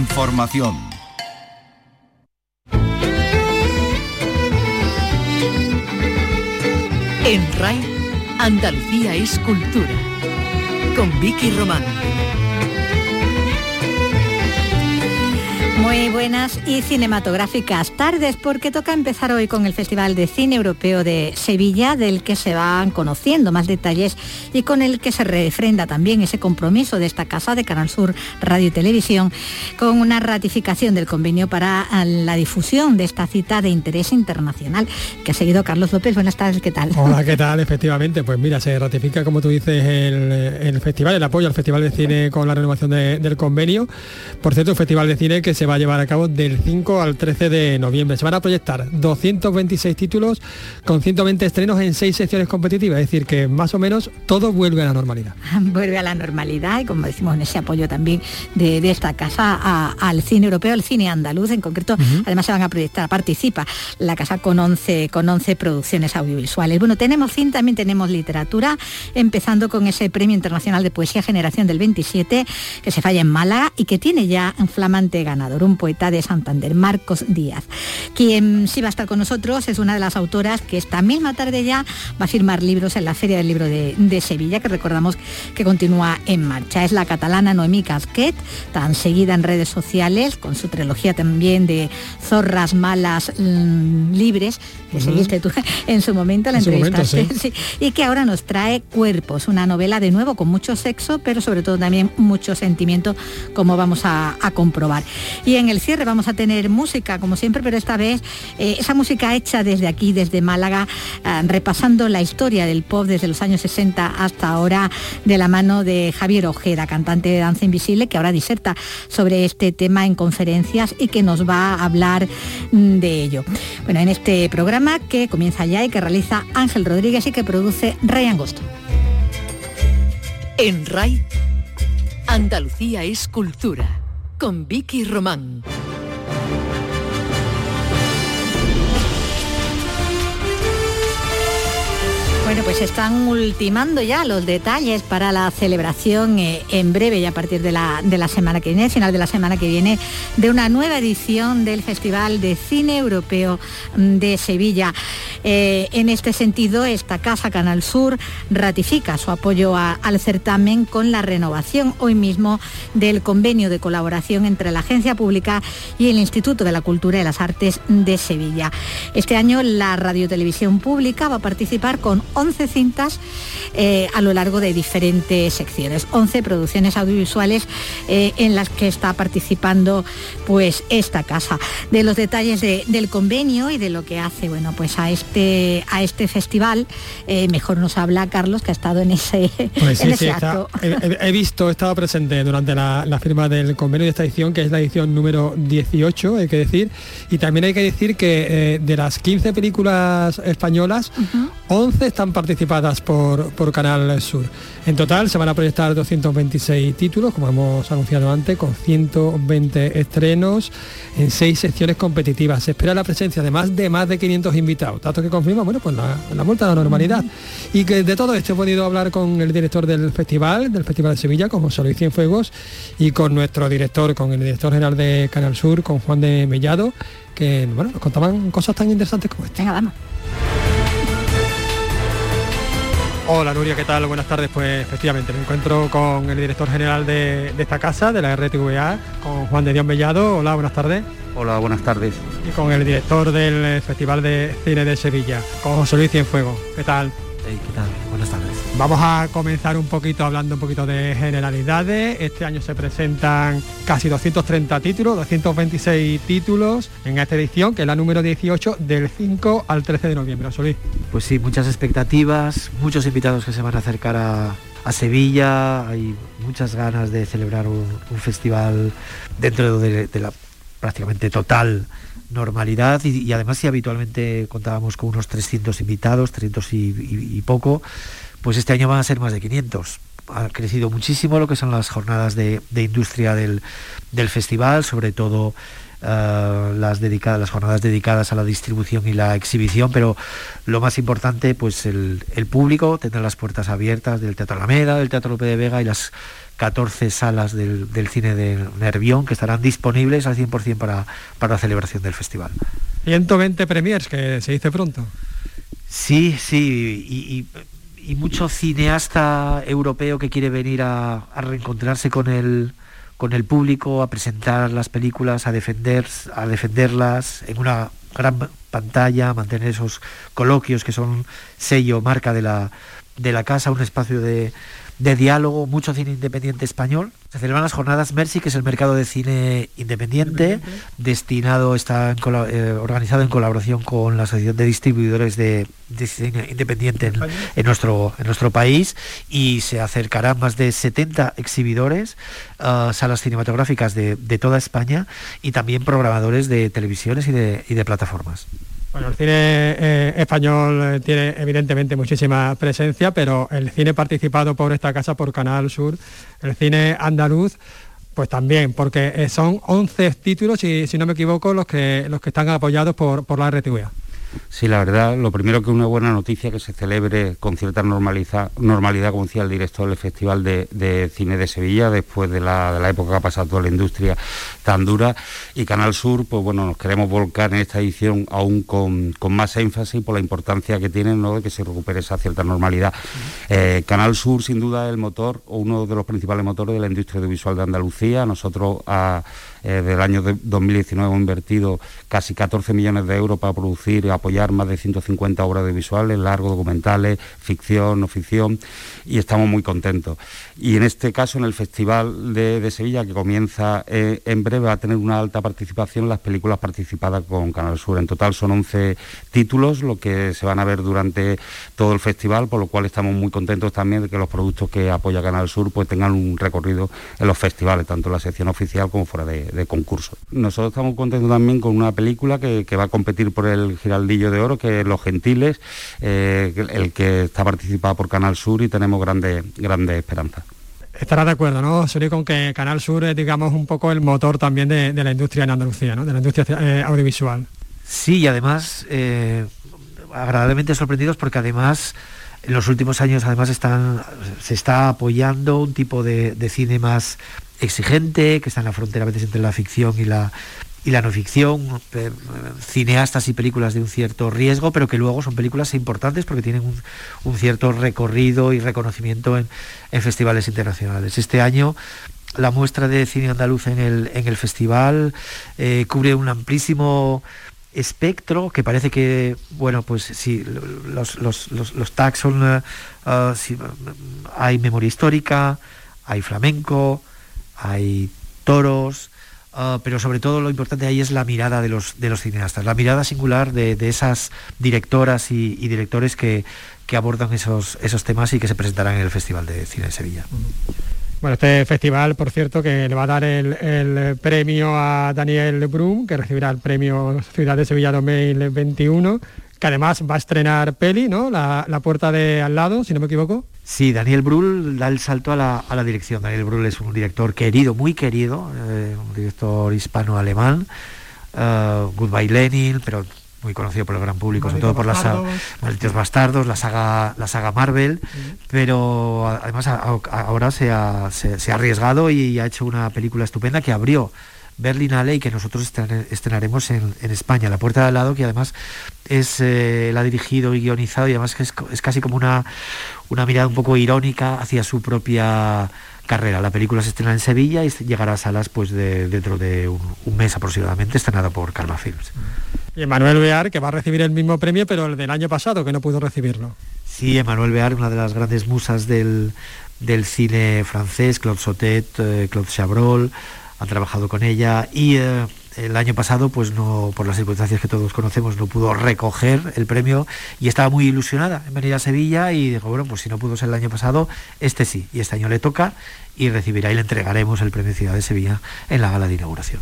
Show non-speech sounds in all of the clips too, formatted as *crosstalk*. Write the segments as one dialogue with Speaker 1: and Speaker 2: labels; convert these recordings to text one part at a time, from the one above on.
Speaker 1: Información.
Speaker 2: En RAI, Andalucía es cultura. Con Vicky Román.
Speaker 3: Muy buenas y cinematográficas tardes porque toca empezar hoy con el Festival de Cine Europeo de Sevilla del que se van conociendo más detalles y con el que se refrenda también ese compromiso de esta casa de Canal Sur Radio y Televisión con una ratificación del convenio para la difusión de esta cita de interés internacional que ha seguido Carlos López. Buenas tardes, ¿qué tal?
Speaker 4: Hola, ¿qué *laughs* tal? Efectivamente, pues mira, se ratifica como tú dices el, festival, el apoyo al Festival de Cine con la renovación del convenio. Por cierto, un festival de cine que se va a llevar a cabo del 5 al 13 de noviembre. Se van a proyectar 226 títulos con 120 estrenos en seis secciones competitivas, es decir, que más o menos todo vuelve a la normalidad. *laughs*
Speaker 3: Vuelve a la normalidad y como decimos en ese apoyo también de, esta casa al cine europeo, al cine andaluz en concreto, además se van a proyectar, participa la casa con 11, con 11 producciones audiovisuales. Bueno, tenemos cine, también tenemos literatura, empezando con ese Premio Internacional de Poesía Generación del 27, que se falla en Málaga y que tiene ya un flamante ganador un poeta de Santander, Marcos Díaz. Quien sí va a estar con nosotros es una de las autoras que esta misma tarde ya va a firmar libros en la Feria del Libro de, Sevilla, que recordamos que continúa en marcha. Es la catalana Noemí Casquet, tan seguida en redes sociales, con su trilogía también de Zorras Malas mm, Libres, que seguiste tú *laughs* en su momento, la entrevista *laughs* y que ahora nos trae Cuerpos, una novela de nuevo con mucho sexo, pero sobre todo también mucho sentimiento, como vamos a, a comprobar. Y en el cierre vamos a tener música, como siempre, pero esta vez eh, esa música hecha desde aquí, desde Málaga, eh, repasando la historia del pop desde los años 60 hasta ahora, de la mano de Javier Ojeda, cantante de Danza Invisible, que ahora diserta sobre este tema en conferencias y que nos va a hablar mm, de ello. Bueno, en este programa que comienza ya y que realiza Ángel Rodríguez y que produce Rey Angosto.
Speaker 2: En RAI, Andalucía es cultura con Vicky Román.
Speaker 3: Bueno, pues están ultimando ya los detalles para la celebración eh, en breve, ya a partir de la, de la semana que viene, final de la semana que viene, de una nueva edición del Festival de Cine Europeo de Sevilla. Eh, en este sentido, esta casa Canal Sur ratifica su apoyo al certamen con la renovación hoy mismo del convenio de colaboración entre la Agencia Pública y el Instituto de la Cultura y las Artes de Sevilla. Este año la Radiotelevisión Pública va a participar con 11 cintas eh, a lo largo de diferentes secciones, 11 producciones audiovisuales eh, en las que está participando pues esta casa. De los detalles del convenio y de lo que hace bueno, pues a, este, a este festival, eh, mejor nos habla Carlos, que ha estado en ese, pues acto.
Speaker 4: he, visto, he estado presente durante la, firma del convenio de esta edición, que es la edición número 18, hay que decir, y también hay que decir que de las 15 películas españolas, 11 están participadas por, por Canal Sur. En total se van a proyectar 226 títulos, como hemos anunciado antes, con 120 estrenos en seis secciones competitivas. Se espera la presencia de más de más de 500 invitados, datos que confirma, bueno, pues la, la vuelta a la normalidad. Y que de todo esto he podido hablar con el director del festival, del Festival de Sevilla, con José Luis Cienfuegos, y con nuestro director, con el director general de Canal Sur, con Juan de Mellado, que bueno, nos contaban cosas tan interesantes como esta.
Speaker 3: Venga, vamos.
Speaker 4: Hola Nuria, ¿qué tal? Buenas tardes. Pues efectivamente me encuentro con el director general de, esta casa, de la RTVA, con Juan de Dios Mellado. Hola, buenas tardes.
Speaker 5: Hola, buenas tardes.
Speaker 4: Y con el director del Festival de Cine de Sevilla, con José Luis Cienfuegos. ¿Qué tal?
Speaker 5: ¿Qué tal? Buenas tardes.
Speaker 4: Vamos a comenzar un poquito hablando un poquito de generalidades. Este año se presentan casi 230 títulos, 226 títulos en esta edición, que es la número 18 del 5 al 13 de noviembre. Solís.
Speaker 5: Pues sí, muchas expectativas, muchos invitados que se van a acercar a, Sevilla, hay muchas ganas de celebrar un, festival dentro de, la prácticamente total normalidad y, además si habitualmente contábamos con unos 300 invitados, 300 y, poco, pues este año van a ser más de 500 ha crecido muchísimo lo que son las jornadas de, industria del, festival, sobre todo eh, las dedicadas, las jornadas dedicadas a la distribución y la exhibición, pero lo más importante, pues el, público, tener las puertas abiertas del Teatro Alameda, del Teatro Lope de Vega y las 14 salas del, cine de Nervión que estarán disponibles al 100% para, para la celebración del festival.
Speaker 4: 120 premiers, que se dice pronto.
Speaker 5: Sí, sí, y, mucho cineasta europeo que quiere venir a, reencontrarse con el, con el público, a presentar las películas, a, defender, a defenderlas en una gran pantalla, mantener esos coloquios que son sello, marca de la, de la casa, un espacio de, de diálogo, mucho cine independiente español. Se celebran las jornadas Mercy, que es el mercado de cine independiente, destinado, está eh, organizado en colaboración con la Asociación de Distribuidores de, Cine Independiente en, nuestro, en nuestro país y se acercarán más de 70 exhibidores, uh, salas cinematográficas de, de, toda España y también programadores de televisiones y de, y de plataformas.
Speaker 4: Bueno, el cine eh, español eh, tiene evidentemente muchísima presencia, pero el cine participado por esta casa, por Canal Sur, el cine andaluz, pues también, porque eh, son 11 títulos, si no me equivoco, los que, los que están apoyados por, por la RTVA.
Speaker 1: Sí, la verdad, lo primero que una buena noticia que se celebre con cierta normalidad, como decía el director del Festival de, Cine de Sevilla, después de la, época que ha pasado toda la industria tan dura. Y Canal Sur, pues bueno, nos queremos volcar en esta edición aún con, más énfasis por la importancia que tiene ¿no? de que se recupere esa cierta normalidad. Eh, Canal Sur, sin duda, es el motor, o uno de los principales motores de la industria audiovisual de Andalucía. Nosotros a eh, del año 2019 hemos invertido casi 14 millones de euros para producir y apoyar más de 150 obras audiovisuales, largos documentales, ficción, no ficción, y estamos muy contentos. Y en este caso, en el Festival de, Sevilla, que comienza eh, en breve, va a tener una alta participación las películas participadas con Canal Sur. En total son 11 títulos, lo que se van a ver durante todo el festival, por lo cual estamos muy contentos también de que los productos que apoya Canal Sur pues tengan un recorrido en los festivales, tanto en la sección oficial como fuera de, de concurso. Nosotros estamos contentos también con una película que, va a competir por el Giraldillo de Oro, que es Los Gentiles, eh, el que está participado por Canal Sur y tenemos grandes grandes esperanzas.
Speaker 4: Estará de acuerdo, ¿no, Suri, con que Canal Sur es, digamos, un poco el motor también de, la industria en Andalucía, ¿no? de la industria eh, audiovisual?
Speaker 5: Sí, y además, eh, agradablemente sorprendidos porque además en los últimos años además están, se está apoyando un tipo de, de cine más exigente, que está en la frontera a veces entre la ficción y la, y la no ficción, cineastas y películas de un cierto riesgo, pero que luego son películas importantes porque tienen un, cierto recorrido y reconocimiento en, festivales internacionales. Este año la muestra de cine andaluz en el, en el festival eh, cubre un amplísimo espectro que parece que, bueno, pues sí, los, los, los, tags son, eh, hay memoria histórica, hay flamenco, hay toros, ah, pero sobre todo lo importante ahí es la mirada de los, de los cineastas, la mirada singular de, esas directoras y, directores que, abordan esos, esos temas y que se presentarán en el Festival de Cine de Sevilla.
Speaker 4: Bueno, este festival, por cierto, que le va a dar el, premio a Daniel Brum, que recibirá el premio Ciudad de Sevilla 2021, que además va a estrenar peli, ¿no? La, la puerta de al lado, si no me equivoco.
Speaker 5: Sí, Daniel Brühl da el salto a la, dirección. Daniel Brühl es un director querido, muy querido, eh, un director hispano-alemán. Uh, Goodbye Lenin, pero muy conocido por el gran público, sobre todo por las Malditos Bastardos, la saga, la saga Marvel, pero además ahora se ha, se ha, arriesgado y ha hecho una película estupenda que abrió Berlinale y que nosotros estrenaremos en, España. La puerta de al lado, que además es, eh, la ha dirigido y guionizado y además es, casi como una, una mirada un poco irónica hacia su propia carrera. La película se estrena en Sevilla y llegará a salas pues de, dentro de un, mes aproximadamente, estrenada por Karma Films.
Speaker 4: Y Emanuel Bear, que va a recibir el mismo premio, pero el del año pasado, que no pudo recibirlo.
Speaker 5: Sí, Emanuel Bear, una de las grandes musas del, del cine francés, Claude Sautet, eh, Claude Chabrol, han trabajado con ella y eh, el año pasado, pues no, por las circunstancias que todos conocemos, no pudo recoger el premio y estaba muy ilusionada en venir a Sevilla y dijo, bueno, pues si no pudo ser el año pasado, este sí, y este año le toca y recibirá y le entregaremos el premio Ciudad de Sevilla en la gala de inauguración.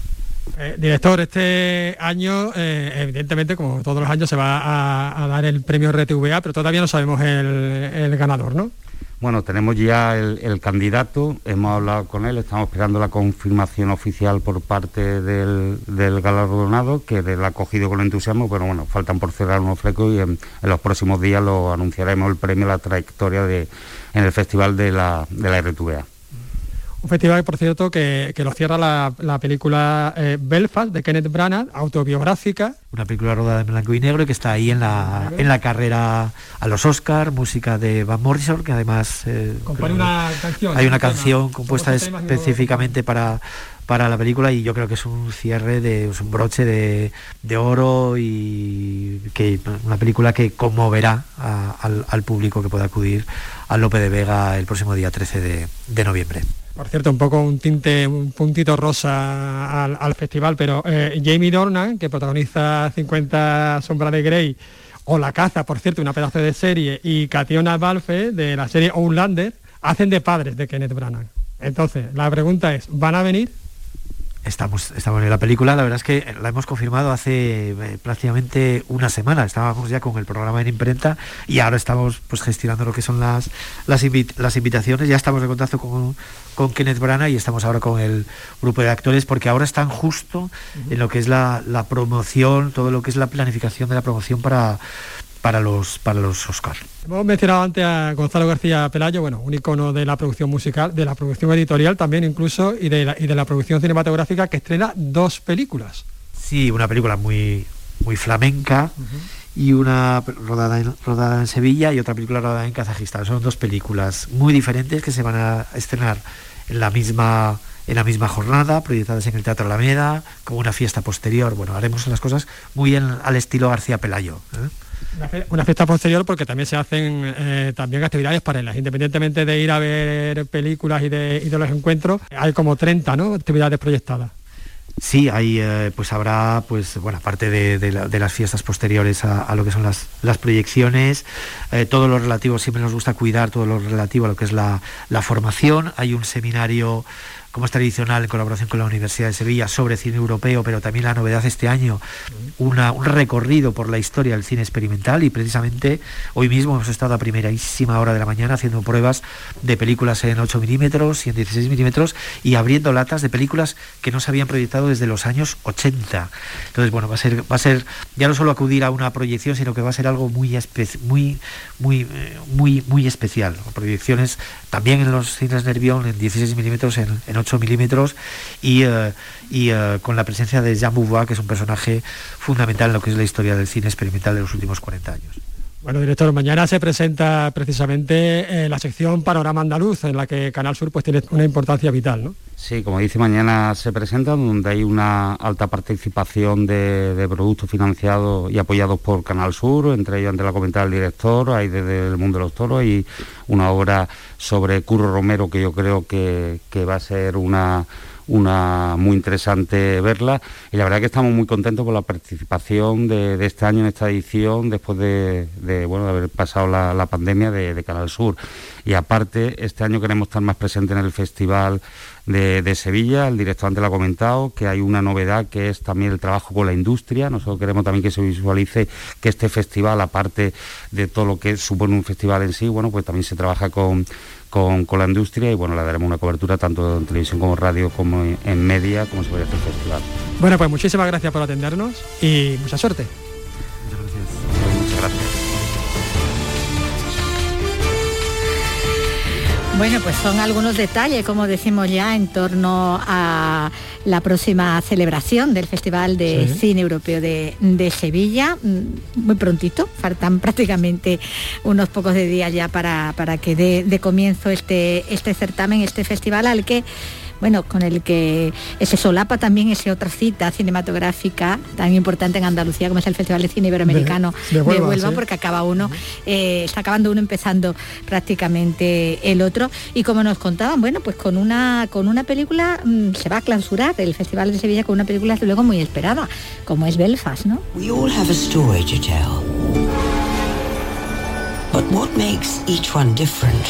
Speaker 4: Eh, director, este año, eh, evidentemente, como todos los años, se va a, dar el premio RTVA, pero todavía no sabemos el, el ganador, ¿no?
Speaker 1: Bueno, tenemos ya el, candidato, hemos hablado con él, estamos esperando la confirmación oficial por parte del, galardonado, que le ha acogido con entusiasmo, pero bueno, faltan por cerrar unos flecos y en, los próximos días lo anunciaremos el premio a la trayectoria de, en el Festival de la, de la RTVA.
Speaker 4: Un festival, por cierto, que, lo cierra la, película eh, Belfast de Kenneth Branagh, autobiográfica.
Speaker 5: Una película rodada en blanco y negro y que está ahí en la, en la carrera a los Oscars, música de Van Morrison, que además...
Speaker 4: Eh, una canción.
Speaker 5: Hay una canción compuesta específicamente para para la película y yo creo que es un cierre de un broche de, oro y que una película que conmoverá al, público que pueda acudir al Lope de Vega el próximo día 13 de noviembre.
Speaker 4: Por cierto, un poco un tinte, un puntito rosa al, festival, pero eh, Jamie Dornan, que protagoniza 50 sombras de Grey, o La caza, por cierto, una pedazo de serie, y Cationa Balfe, de la serie Outlander, hacen de padres de Kenneth Branagh. Entonces, la pregunta es, ¿van a venir?
Speaker 5: Estamos, estamos en la película, la verdad es que la hemos confirmado hace eh, prácticamente una semana, estábamos ya con el programa en imprenta y ahora estamos pues gestionando lo que son las, las, invitaciones, ya estamos en contacto con, con Kenneth Branagh y estamos ahora con el grupo de actores porque ahora están justo en lo que es la, la promoción, todo lo que es la planificación de la promoción para para los, para los Oscars.
Speaker 4: Hemos mencionado antes a Gonzalo García Pelayo, bueno, un icono de la producción musical, de la producción editorial también incluso, y de la, y de la producción cinematográfica, que estrena dos películas.
Speaker 5: Sí, una película muy, muy flamenca y una rodada en, rodada en Sevilla y otra película rodada en Kazajistán. Son dos películas muy diferentes que se van a estrenar en la misma en la misma jornada, proyectadas en el Teatro Alameda, como una fiesta posterior. Bueno, haremos las cosas muy bien al estilo García Pelayo. ¿eh?
Speaker 4: Una fiesta posterior porque también se hacen eh, también actividades paralelas, independientemente de ir a ver películas y de, los encuentros, hay como 30 ¿no? actividades proyectadas.
Speaker 5: Sí, hay, eh, pues habrá, pues bueno, aparte de, las fiestas posteriores a, lo que son las, las proyecciones, eh, todo lo relativo, siempre nos gusta cuidar todo lo relativo a lo que es la, la formación. Hay un seminario como es tradicional en colaboración con la Universidad de Sevilla, sobre cine europeo, pero también la novedad este año, un recorrido por la historia del cine experimental y precisamente hoy mismo hemos estado a primerísima hora de la mañana haciendo pruebas de películas en 8 milímetros y en 16 milímetros y abriendo latas de películas que no se habían proyectado desde los años 80. Entonces, bueno, va a ser, ya no solo acudir a una proyección, sino que va a ser algo muy, muy, muy, eh, muy, muy especial. Proyecciones también en los cines Nervión en 16 milímetros, en, en 8 milímetros y, eh, y eh, con la presencia de Jean Beauvoir, que es un personaje fundamental en lo que es la historia del cine experimental de los últimos 40 años.
Speaker 4: Bueno, director, mañana se presenta precisamente eh, la sección Panorama Andaluz, en la que Canal Sur pues tiene una importancia vital, ¿no?
Speaker 1: Sí, como dice, mañana se presenta donde hay una alta participación de, productos financiados y apoyados por Canal Sur, entre ellos, antes la comentaba el director, hay desde el mundo de los toros y una obra sobre Curro Romero que yo creo que va a ser una una muy interesante verla y la verdad que estamos muy contentos con la participación de, este año en esta edición después de, bueno, de haber pasado la, pandemia de, Canal Sur. Y aparte, este año queremos estar más presentes en el Festival de, Sevilla, el director antes lo ha comentado, que hay una novedad que es también el trabajo con la industria. Nosotros queremos también que se visualice que este festival, aparte de todo lo que supone un festival en sí, bueno, pues también se trabaja con con, la industria y bueno, le daremos una cobertura tanto en televisión como radio como en, media, como se puede hacer el festival.
Speaker 4: Bueno, pues muchísimas gracias por atendernos y mucha suerte.
Speaker 5: Muchas gracias. Muchas gracias.
Speaker 3: Bueno, pues son algunos detalles, como decimos ya, en torno a la próxima celebración del Festival de Cine Europeo de, Sevilla. Mm, muy prontito, faltan *laughs* prácticamente unos pocos de días ya para, para que dé de comienzo este, este certamen, este festival al que bueno, con el que se solapa también esa otra cita cinematográfica tan importante en Andalucía como es el Festival de Cine Iberoamericano de, Huelva, porque acaba uno, eh, está acabando uno empezando prácticamente el otro. Y como nos contaban, bueno, pues con una, con una película mm, se va a clausurar el Festival de Sevilla con una película desde luego muy esperada, como es Belfast, ¿no? We all have a story to tell. But what makes each one different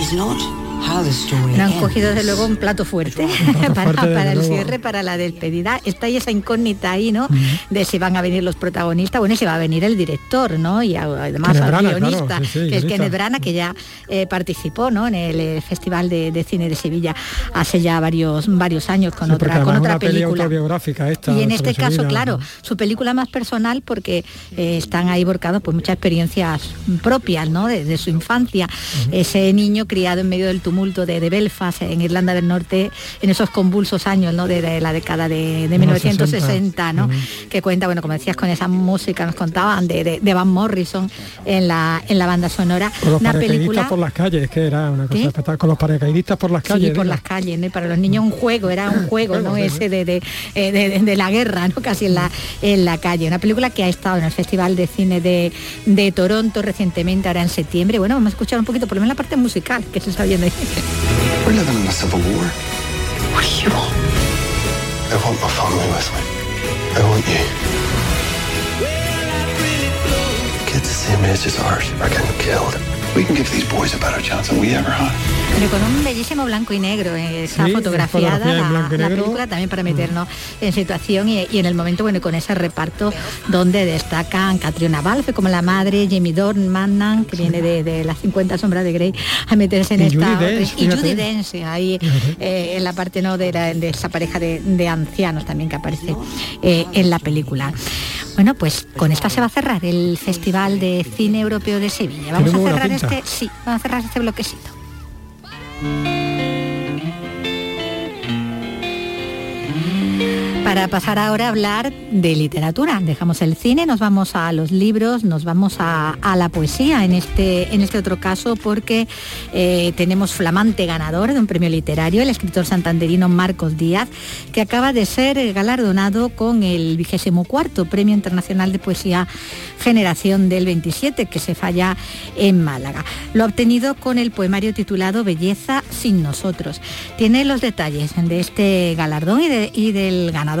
Speaker 3: is not han cogido desde luego un plato fuerte, *laughs* para, el cierre, para la despedida. Está ahí esa incógnita ahí, ¿no? De si van a venir los protagonistas, bueno, y si va a venir el director, ¿no? Y además al guionista, que es Kenneth Brana, que ya eh, participó, ¿no? En el eh, Festival de, Cine de Sevilla hace ya varios varios años con otra con otra película.
Speaker 4: Esta,
Speaker 3: y en este caso, claro, su película más personal porque eh, están ahí borcados pues muchas experiencias propias, ¿no? De, su infancia. Ese niño criado en medio del tumulto de, Belfast, en Irlanda del Norte, en esos convulsos años, ¿no? De, la década de, 1960, ¿no? Que cuenta, bueno, como decías, con esa música, nos contaban de, Van Morrison en la, en la banda sonora.
Speaker 4: Con los una película por las calles, que era una cosa espectacular. Con los paracaidistas por las calles.
Speaker 3: Sí, por las calles, ¿no? para los niños un juego, era un *laughs* juego, ¿no? Ese de, eh, de, la guerra, ¿no? Casi en la, en la calle. Una película que ha estado en el Festival de Cine de, de Toronto recientemente, ahora en septiembre. Bueno, vamos a escuchar un poquito, por lo menos la parte musical que se está viendo ahí. We're living in a civil war. What do you want? I want my family with me. I want you. Kids the same age as ours are getting killed. We can give these boys a better chance than we ever had. Pero con un bellísimo blanco y negro, eh, está fotografiada la, película también para meternos en situación y, en el momento, bueno, con ese reparto donde destacan Catriona Balfe como la madre, Jamie Dornan, que viene de, las 50 sombras de Grey, a meterse en esta... y Judy Dench, ahí eh, en la parte no de, esa pareja de, ancianos también que aparece eh, en la película. Bueno, pues con esta se va a cerrar el Festival de Cine Europeo de Sevilla. Vamos a cerrar sí, vamos a cerrar este bloquecito. Para pasar ahora a hablar de literatura, dejamos el cine, nos vamos a los libros, nos vamos a, la poesía en este, en este otro caso porque eh, tenemos flamante ganador de un premio literario, el escritor santanderino Marcos Díaz, que acaba de ser galardonado con el vigésimo cuarto Premio Internacional de Poesía Generación del 27, que se falla en Málaga. Lo ha obtenido con el poemario titulado Belleza sin nosotros. Tiene los detalles de este galardón y del ganador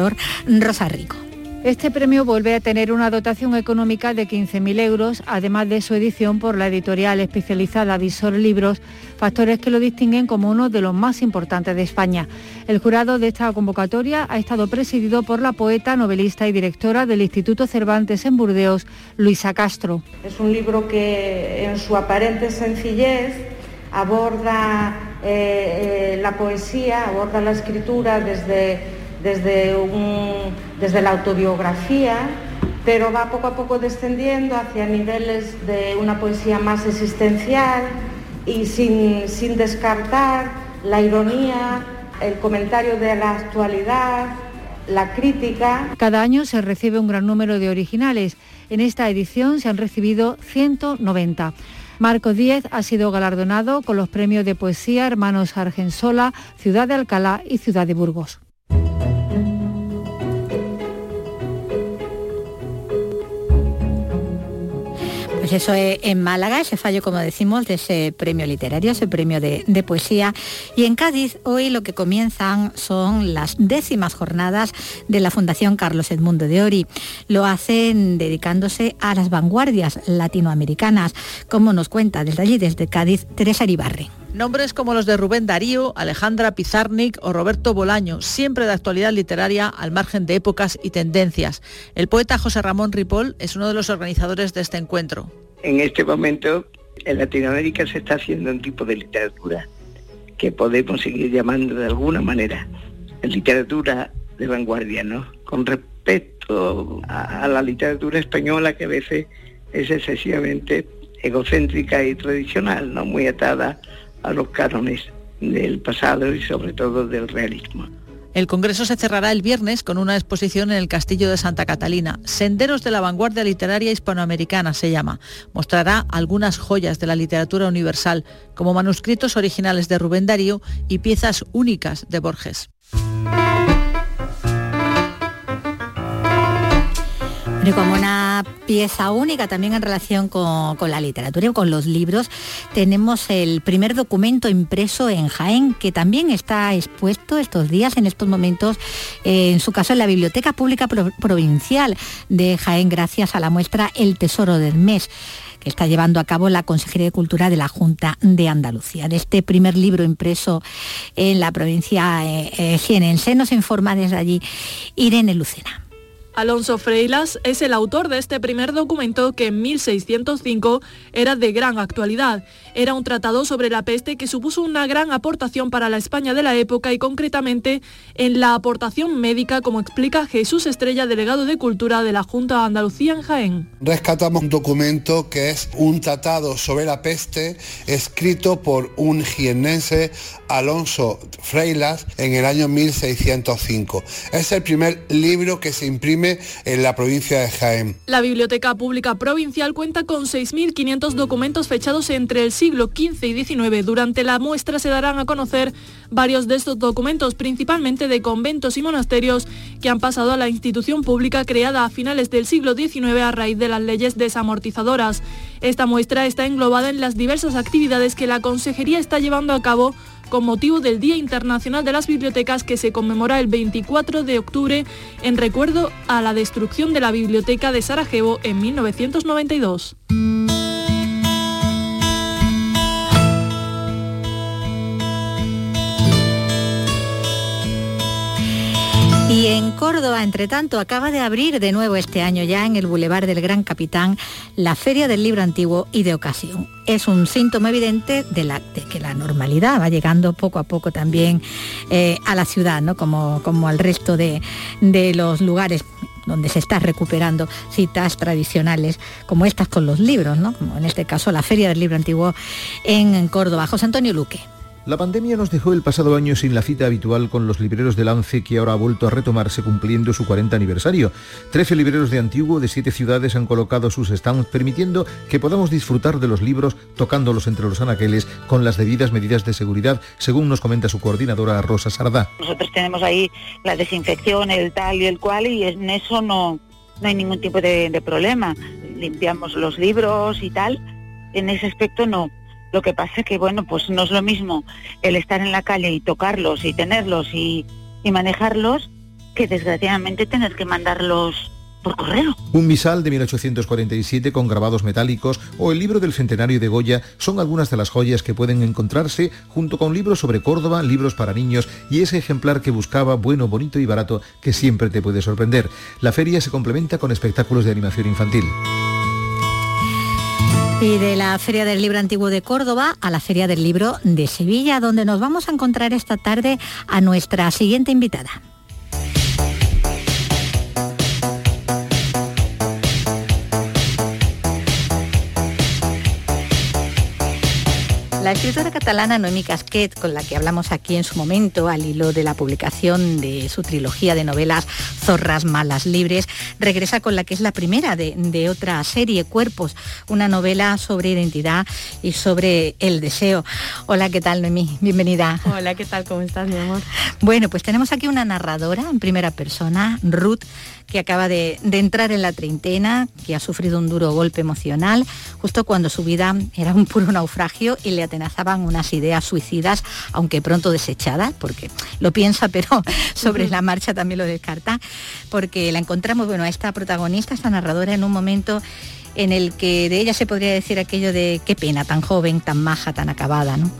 Speaker 3: Rosa Rico.
Speaker 6: Este premio vuelve a tener una dotación económica de 15.000 euros, además de su edición por la editorial especializada Visor Libros, factores que lo distinguen como uno de los más importantes de España. El jurado de esta convocatoria ha estado presidido por la poeta, novelista y directora del Instituto Cervantes en Burdeos, Luisa Castro.
Speaker 7: Es un libro que en su aparente sencillez aborda eh, eh, la poesía, aborda la escritura desde desde, la autobiografía, pero va poco a poco descendiendo hacia niveles de una poesía más existencial y sin, sin descartar la ironía, el comentario de la actualidad, la crítica.
Speaker 6: Cada año se recibe un gran número de originales. En esta edición se han recibido 190. Marco Díez ha sido galardonado con los premios de poesía Hermanos Argensola, Ciudad de Alcalá y Ciudad de Burgos.
Speaker 3: Pues eso es en Málaga, ese fallo, como decimos, de ese premio literario, ese premio de, poesía. Y en Cádiz hoy lo que comienzan son las décimas jornadas de la Fundación Carlos Edmundo de Ori. Lo hacen dedicándose a las vanguardias latinoamericanas, como nos cuenta desde allí, desde Cádiz, Teresa Ribarre.
Speaker 8: Nombres como los de Rubén Darío, Alejandra Pizarnik o Roberto Bolaño, siempre de actualidad literaria al margen de épocas y tendencias. El poeta José Ramón Ripoll es uno de los organizadores de este encuentro.
Speaker 9: En este momento en Latinoamérica se está haciendo un tipo de literatura que podemos seguir llamando de alguna manera literatura de vanguardia, ¿no? Con respecto a, a la literatura española que a veces es excesivamente egocéntrica y tradicional, ¿no? Muy atada a los cánones del pasado y sobre todo del realismo.
Speaker 8: El Congreso se cerrará el viernes con una exposición en el Castillo de Santa Catalina. Senderos de la vanguardia literaria hispanoamericana se llama. Mostrará algunas joyas de la literatura universal, como manuscritos originales de Rubén Darío y piezas únicas de Borges.
Speaker 3: Como una pieza única también en relación con, la literatura y con los libros. Tenemos el primer documento impreso en Jaén, que también está expuesto estos días, en estos momentos, eh, en su caso en la Biblioteca Pública Provincial de Jaén, gracias a la muestra El Tesoro del Mes que está llevando a cabo la Consejería de Cultura de la Junta de Andalucía. De este primer libro impreso en la provincia eh, eh nos informa desde allí Irene Lucena.
Speaker 10: Alonso Freilas es el autor de este primer documento que en 1605 era de gran actualidad. Era un tratado sobre la peste que supuso una gran aportación para la España de la época y concretamente en la aportación médica, como explica Jesús Estrella, delegado de Cultura de la Junta de Andalucía en Jaén.
Speaker 11: Rescatamos un documento que es un tratado sobre la peste escrito por un jienense Alonso Freilas en el año 1605. Es el primer libro que se imprime en la provincia de Jaén.
Speaker 10: La Biblioteca Pública Provincial cuenta con 6.500 documentos fechados entre el siglo XV y XIX. Durante la muestra se darán a conocer varios de estos documentos, principalmente de conventos y monasterios que han pasado a la institución pública creada a finales del siglo XIX a raíz de las leyes desamortizadoras. Esta muestra está englobada en las diversas actividades que la Consejería está llevando a cabo con motivo del Día Internacional de las Bibliotecas que se conmemora el 24 de octubre en recuerdo a la destrucción de la Biblioteca de Sarajevo en 1992.
Speaker 3: Córdoba, entre tanto, acaba de abrir de nuevo este año ya en el Boulevard del Gran Capitán la Feria del Libro Antiguo y de Ocasión. Es un síntoma evidente de, que la normalidad va llegando poco a poco también eh, a la ciudad, ¿no? como, como al resto de, los lugares donde se está recuperando citas tradicionales como estas con los libros, ¿no? como en este caso la Feria del Libro Antiguo en Córdoba. José Antonio Luque.
Speaker 12: La pandemia nos dejó el pasado año sin la cita habitual con los libreros de Lance que ahora ha vuelto a retomarse cumpliendo su 40 aniversario. Trece libreros de Antiguo de siete ciudades han colocado sus stands permitiendo que podamos disfrutar de los libros tocándolos entre los anaqueles con las debidas medidas de seguridad, según nos comenta su coordinadora Rosa Sardá.
Speaker 13: Nosotros tenemos ahí la desinfección, el tal y el cual y en eso no, no hay ningún tipo de, de problema. Limpiamos los libros y tal. En ese aspecto no lo que pasa es que, bueno, pues no es lo mismo el estar en la calle y tocarlos y tenerlos y, manejarlos que desgraciadamente tener que mandarlos por correo.
Speaker 12: Un misal de 1847 con grabados metálicos o el libro del centenario de Goya son algunas de las joyas que pueden encontrarse junto con libros sobre Córdoba, libros para niños y ese ejemplar que buscaba bueno, bonito y barato que siempre te puede sorprender. La feria se complementa con espectáculos de animación infantil.
Speaker 3: Y de la Feria del Libro Antiguo de Córdoba a la Feria del Libro de Sevilla, donde nos vamos a encontrar esta tarde a nuestra siguiente invitada. La escritora catalana Noemi Casquet, con la que hablamos aquí en su momento al hilo de la publicación de su trilogía de novelas Zorras Malas Libres, regresa con la que es la primera de, otra serie, Cuerpos, una novela sobre identidad y sobre el deseo. Hola, ¿qué tal Noemí? Bienvenida.
Speaker 14: Hola, ¿qué tal? ¿Cómo estás, mi amor?
Speaker 3: Bueno, pues tenemos aquí una narradora en primera persona, Ruth, que acaba de, entrar en la treintena, que ha sufrido un duro golpe emocional, justo cuando su vida era un puro naufragio y le atenazaban unas ideas suicidas, aunque pronto desechadas, porque lo piensa, pero *laughs* sobre la marcha también lo descarta, porque la encontramos, bueno, a esta protagonista, esta narradora, en un momento en el que de ella se podría decir aquello de qué pena, tan joven, tan maja, tan acabada, ¿no?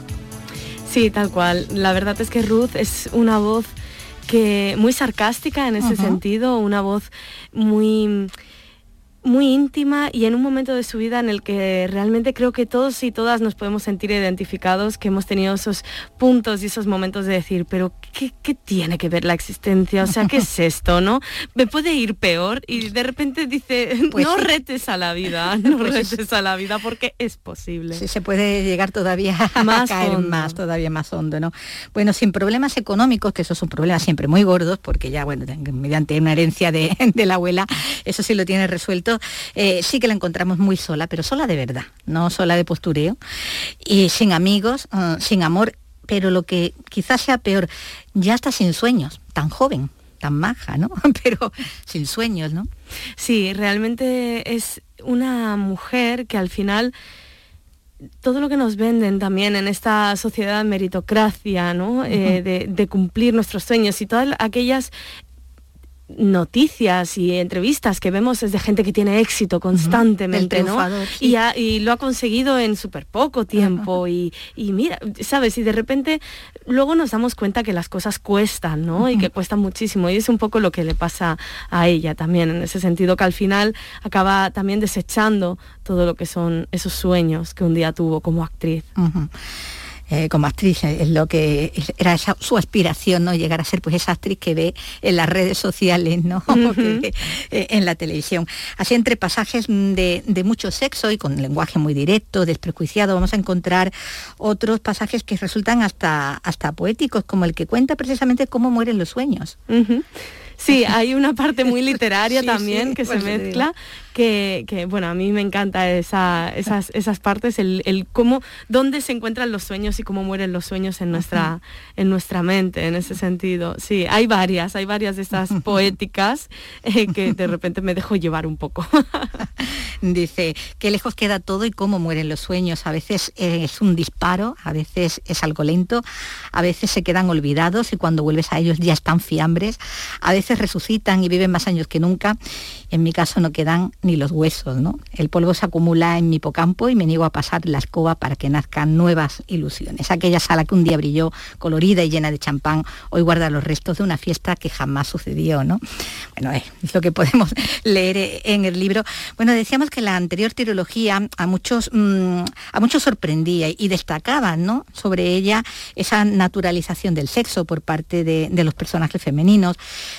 Speaker 14: Sí, tal cual. La verdad es que Ruth es una voz que muy sarcástica en ese sentido, una voz muy muy íntima y en un momento de su vida en el que realmente creo que todos y todas nos podemos sentir identificados, que hemos tenido esos puntos y esos momentos de decir, pero ¿qué, tiene que ver la existencia? O sea, ¿qué es esto? ¿No? Me puede ir peor y de repente dice, *laughs* pues no retes a la vida, *laughs* no pues retes a la vida porque es posible.
Speaker 3: Sí, se puede llegar todavía *laughs* más a caer más, todavía más hondo, ¿no? Bueno, sin problemas económicos, que esos son problemas siempre muy gordos, porque ya, bueno, mediante una herencia de, de la abuela, eso sí lo tiene resuelto eh, sí que la encontramos muy sola, pero sola de verdad, no sola de postureo, y sin amigos, ah, sin amor, pero lo que quizás sea peor, ya está sin sueños, tan joven tan maja, ¿no? *laughs* Pero sin sueños, ¿no?
Speaker 14: Sí, realmente es una mujer que al final todo lo que nos venden también en esta sociedad meritocracia, ¿no? Eh, de, de, cumplir nuestros sueños y todas aquellas noticias y entrevistas que vemos es de gente que tiene éxito constantemente, ¿no? Y, lo ha conseguido en súper poco tiempo y, mira, ¿sabes? Y de repente luego nos damos cuenta que las cosas cuestan, ¿no? Y que cuestan muchísimo. Y es un poco lo que le pasa a ella también, en ese sentido que al final acaba también desechando todo lo que son esos sueños que un día tuvo como actriz.
Speaker 3: Eh, como actriz, eh, es lo que era su aspiración, ¿no? Llegar a ser pues esa actriz que ve en las redes sociales, ¿no? *laughs* Eh, en la televisión. Así entre pasajes de, de, mucho sexo y con lenguaje muy directo, desprejuiciado, vamos a encontrar otros pasajes que resultan hasta, hasta poéticos, como el que cuenta precisamente cómo mueren los sueños.
Speaker 14: Sí, *laughs* hay una parte muy literaria también que se mezcla, que, bueno, a mí me encanta esas, esas partes, el, cómo, dónde se encuentran los sueños y cómo mueren los sueños en nuestra, en nuestra mente, en ese sentido. Sí, hay varias, hay varias de estas *laughs* poéticas eh, que de repente me dejo llevar un poco. *laughs*
Speaker 3: Dice, qué lejos queda todo y cómo mueren los sueños. A veces es un disparo, a veces es algo lento, a veces se quedan olvidados y cuando vuelves a ellos ya están fiambres, a veces resucitan y viven más años que nunca. En mi caso no quedan ni los huesos, ¿no? El polvo se acumula en mi hipocampo y me niego a pasar la escoba para que nazcan nuevas ilusiones. Aquella sala que un día brilló colorida y llena de champán, hoy guarda los restos de una fiesta que jamás sucedió, ¿no? Bueno, eh, es lo que podemos *laughs* leer en el libro. Bueno, decíamos que la anterior trilogía a muchos, mm, a muchos sorprendía y destacaba ¿no? sobre ella esa naturalización del sexo por parte de, los personajes femeninos,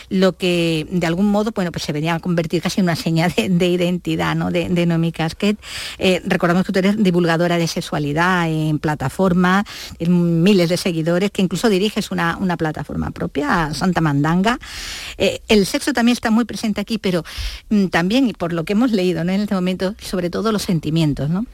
Speaker 3: lo que de algún modo bueno, pues se venía a convertir casi una seña de, identidad ¿no? de, de Nomi Casquet. Eh, recordamos que tú eres divulgadora de sexualidad en plataforma, en miles de seguidores, que incluso diriges una, una plataforma propia, Santa Mandanga. Eh, el sexo también está muy presente aquí, pero mm, también, y por lo que hemos leído ¿no? en este momento, sobre todo los sentimientos, ¿no?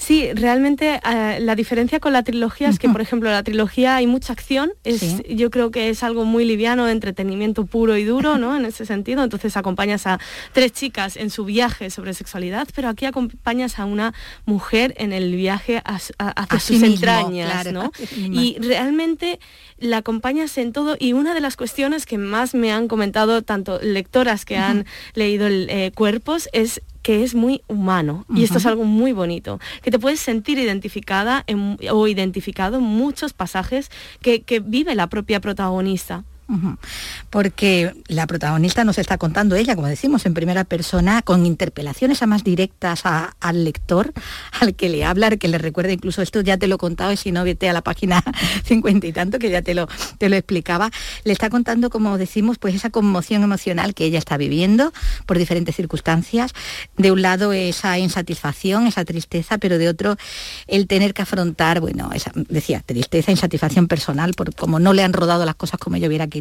Speaker 14: Sí, realmente eh, la diferencia con la trilogía es que, por ejemplo, la trilogía hay mucha acción, es, yo creo que es algo muy liviano, entretenimiento puro y duro, ¿no? En ese sentido, entonces acompañas a tres chicas en su viaje sobre sexualidad, pero aquí acompañas a una mujer en el viaje hacia sus entrañas, ¿no? Y realmente la acompañas en todo y una de las cuestiones que más me han comentado tanto lectoras que han leído el, eh, Cuerpos es que es muy humano y esto es algo muy bonito, que te puedes sentir identificada o identificado en muchos pasajes que, que vive la propia protagonista.
Speaker 3: Porque la protagonista nos está contando ella, como decimos, en primera persona, con interpelaciones a más directas al lector, al que le habla, al que le recuerda, incluso esto ya te lo he contado, y si no, vete a la página *laughs* 50 y tanto, que ya te lo, te lo explicaba, le está contando, como decimos, pues esa conmoción emocional que ella está viviendo por diferentes circunstancias. De un lado esa insatisfacción, esa tristeza, pero de otro el tener que afrontar, bueno, esa, decía, tristeza, insatisfacción personal, por como no le han rodado las cosas como yo hubiera querido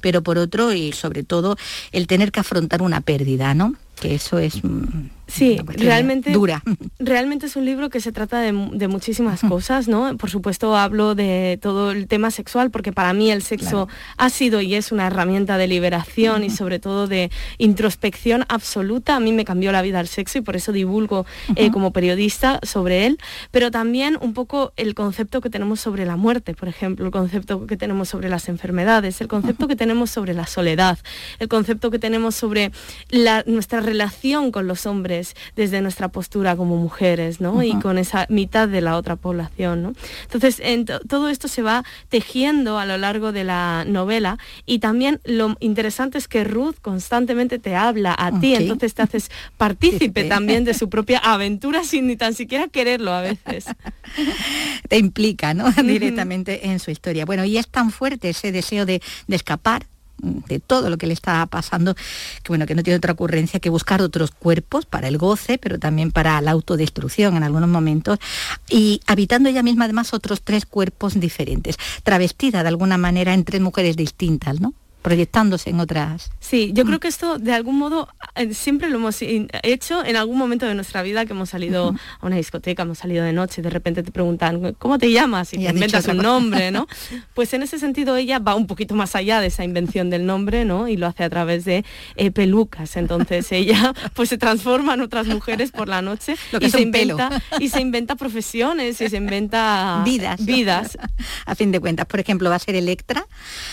Speaker 3: pero por otro y sobre todo el tener que afrontar una pérdida, ¿no? Que eso es mm,
Speaker 14: Sí, realmente, dura. realmente es un libro que se trata de, muchísimas cosas, ¿no? Por supuesto hablo de todo el tema sexual porque para mí el sexo ha sido y es una herramienta de liberación y sobre todo de introspección absoluta. A mí me cambió la vida el sexo y por eso divulgo eh, como periodista sobre él, pero también un poco el concepto que tenemos sobre la muerte, por ejemplo, el concepto que tenemos sobre las enfermedades, el concepto que tenemos sobre la soledad, el concepto que tenemos sobre nuestra relación con los hombres desde nuestra postura como mujeres, ¿no? Y con esa mitad de la otra población, ¿no? Entonces, todo esto se va tejiendo a lo largo de la novela y también lo interesante es que Ruth constantemente te habla a ti, entonces te haces *laughs* partícipe también de *laughs* su propia aventura sin ni tan siquiera quererlo a veces.
Speaker 3: te implica, ¿no? *laughs* Directamente en su historia. Bueno, y es tan fuerte ese deseo de, de escapar de todo lo que le está pasando, que bueno, que no tiene otra ocurrencia que buscar otros cuerpos para el goce, pero también para la autodestrucción en algunos momentos, y habitando ella misma además otros tres cuerpos diferentes, travestida de alguna manera en tres mujeres distintas, ¿no? Proyectándose en otras.
Speaker 14: Sí, yo creo que esto de algún modo eh, siempre lo hemos hecho en algún momento de nuestra vida que hemos salido a una discoteca, hemos salido de noche de repente te preguntan, ¿cómo te llamas? Y, te inventas un nombre, ¿no? *laughs* Pues en ese sentido ella va un poquito más allá de esa invención del nombre, ¿no? Y lo hace a través de eh, pelucas. Entonces *laughs* ella pues se transforma en otras mujeres por la noche *laughs* y, se inventa, y se inventa profesiones y se inventa
Speaker 3: vidas.
Speaker 14: vidas.
Speaker 3: A fin de cuentas, por ejemplo, va a ser Electra,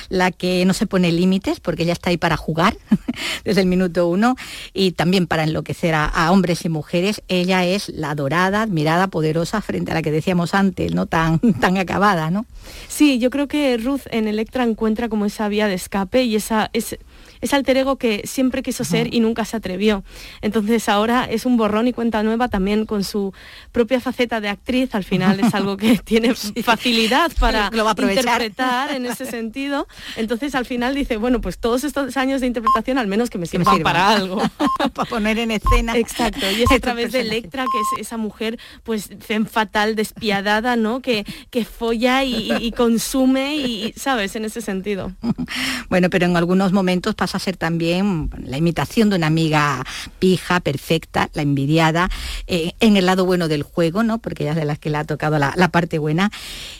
Speaker 3: la que no se pone límites porque ella está ahí para jugar *laughs* desde el minuto uno y también para enloquecer a, hombres y mujeres. Ella es la dorada, admirada, poderosa frente a la que decíamos antes, ¿no? Tan, *laughs* tan acabada, ¿no?
Speaker 14: Sí, yo creo que Ruth en Electra encuentra como esa vía de escape y esa... Es, ese alter ego que siempre quiso ser y nunca se atrevió. Entonces ahora es un borrón y cuenta nueva también con su propia faceta de actriz. Al final es algo que *laughs* tiene facilidad para interpretar en ese sentido. Entonces al final dice, bueno, pues todos estos años de interpretación al menos que me sirvan, para algo. *laughs*
Speaker 3: para poner en escena.
Speaker 14: Exacto. Y es *laughs* a través de Electra, que es esa mujer pues fatal, despiadada, ¿no? Que, que folla y, consume y, ¿sabes? En ese sentido.
Speaker 3: Bueno, pero en algunos momentos pasa a ser también la imitación de una amiga pija, perfecta, la envidiada, eh, en el lado bueno del juego, ¿no? Porque ella es de las que le ha tocado la, parte buena.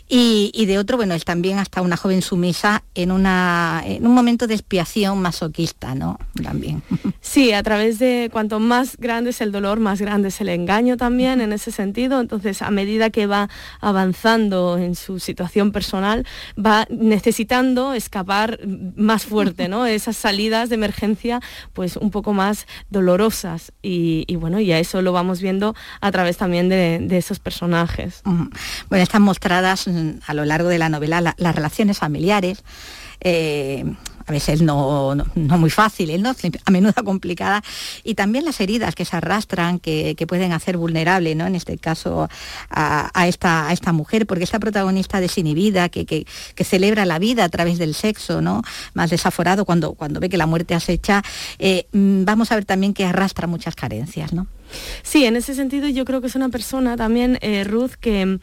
Speaker 3: Y, de otro, bueno, es también hasta una joven sumisa en, una, en un momento de expiación masoquista, ¿no? También. *laughs*
Speaker 14: Sí, a través de cuanto más grande es el dolor, más grande es el engaño también en ese sentido. Entonces, a medida que va avanzando en su situación personal, va necesitando escapar más fuerte, ¿no? Esas *laughs* salidas de emergencia pues un poco más dolorosas y, bueno, y a eso lo vamos viendo a través también de, esos personajes.
Speaker 3: Bueno, están mostradas mm, a lo largo de la novela las relaciones familiares. Eh, a veces no, muy fáciles, ¿no? a menudo complicadas, y también las heridas que se arrastran, que, pueden hacer vulnerable, ¿no? en este caso, a, esta, a esta mujer, porque esta protagonista desinhibida, que, que, celebra la vida a través del sexo, ¿no? más desaforado cuando, cuando ve que la muerte acecha, eh, mm, vamos a ver también que arrastra muchas carencias. ¿no?
Speaker 14: Sí, en ese sentido yo creo que es una persona también, eh, Ruth, que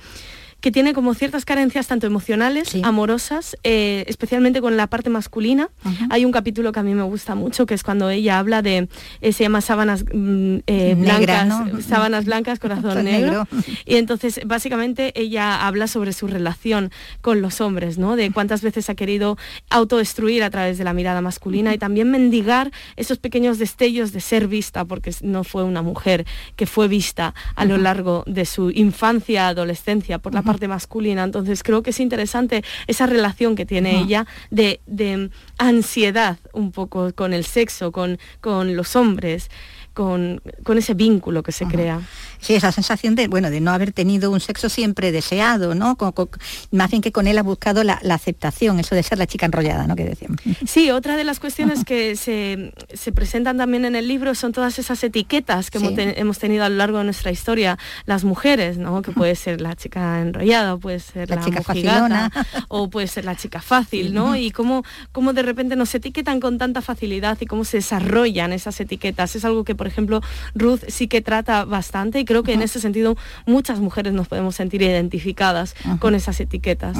Speaker 14: que tiene como ciertas carencias tanto emocionales, amorosas, eh, especialmente con la parte masculina. Hay un capítulo que a mí me gusta mucho, que es cuando ella habla de, eh, se llama sábanas mm, eh, blancas, sábanas blancas, corazón negro. Y entonces, básicamente, ella habla sobre su relación con los hombres, ¿no? De cuántas veces ha querido autodestruir a través de la mirada masculina y también mendigar esos pequeños destellos de ser vista, porque no fue una mujer que fue vista a lo largo de su infancia, adolescencia, por la parte masculina. Entonces creo que es interesante esa relación que tiene ella de, de, ansiedad un poco con el sexo, con, con los hombres con, ese vínculo que se crea.
Speaker 3: Sí, esa sensación de, bueno, de no haber tenido un sexo siempre deseado, ¿no? más bien que con él ha buscado la, aceptación, eso de ser la chica enrollada, ¿no? Que decíamos.
Speaker 14: Sí, otra de las cuestiones que se, presentan también en el libro son todas esas etiquetas que hemos, tenido a lo largo de nuestra historia, las mujeres, ¿no? Que puede ser la chica enrollada, puede ser la, chica facilona, o puede ser la chica fácil, ¿no? Y cómo, cómo de repente nos etiquetan con tanta facilidad y cómo se desarrollan esas etiquetas. Es algo que por ejemplo, Ruth sí que trata bastante y creo que en ese sentido muchas mujeres nos podemos sentir identificadas con esas etiquetas.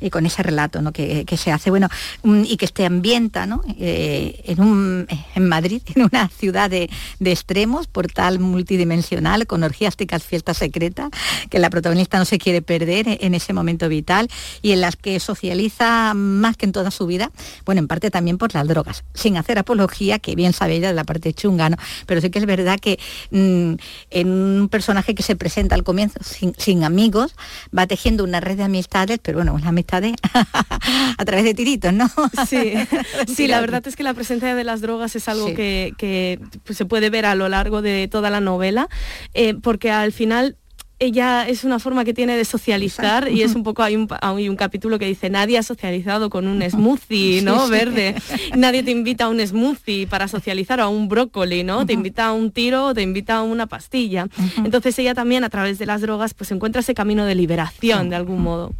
Speaker 3: Y con ese relato ¿no? que, se hace, bueno, mm, y que este ambienta ¿no? Eh, en, un, en Madrid, *laughs* en una ciudad de, extremos, portal multidimensional, con orgiásticas fiestas secretas, que la protagonista no se quiere perder en ese momento vital y en las que socializa más que en toda su vida, bueno, en parte también por las drogas, sin hacer apología, que bien sabe ella de la parte chunga, ¿no? pero sí que es verdad que mm, en un personaje que se presenta al comienzo sin, amigos, va tejiendo una red de amistades, pero bueno, una amistades *laughs* a través de tiritos, ¿no?
Speaker 14: Sí, *laughs* sí la verdad es que la presencia de las drogas es algo que, pues, se puede ver a lo largo de toda la novela, eh, porque al final ella es una forma que tiene de socializar y es un poco, hay un, hay un capítulo que dice, nadie ha socializado con un smoothie, *laughs* ¿no? Verde. Nadie te invita a un smoothie para socializar o a un brócoli, ¿no? Te invita a un tiro o te invita a una pastilla. Entonces ella también a través de las drogas pues encuentra ese camino de liberación de algún modo.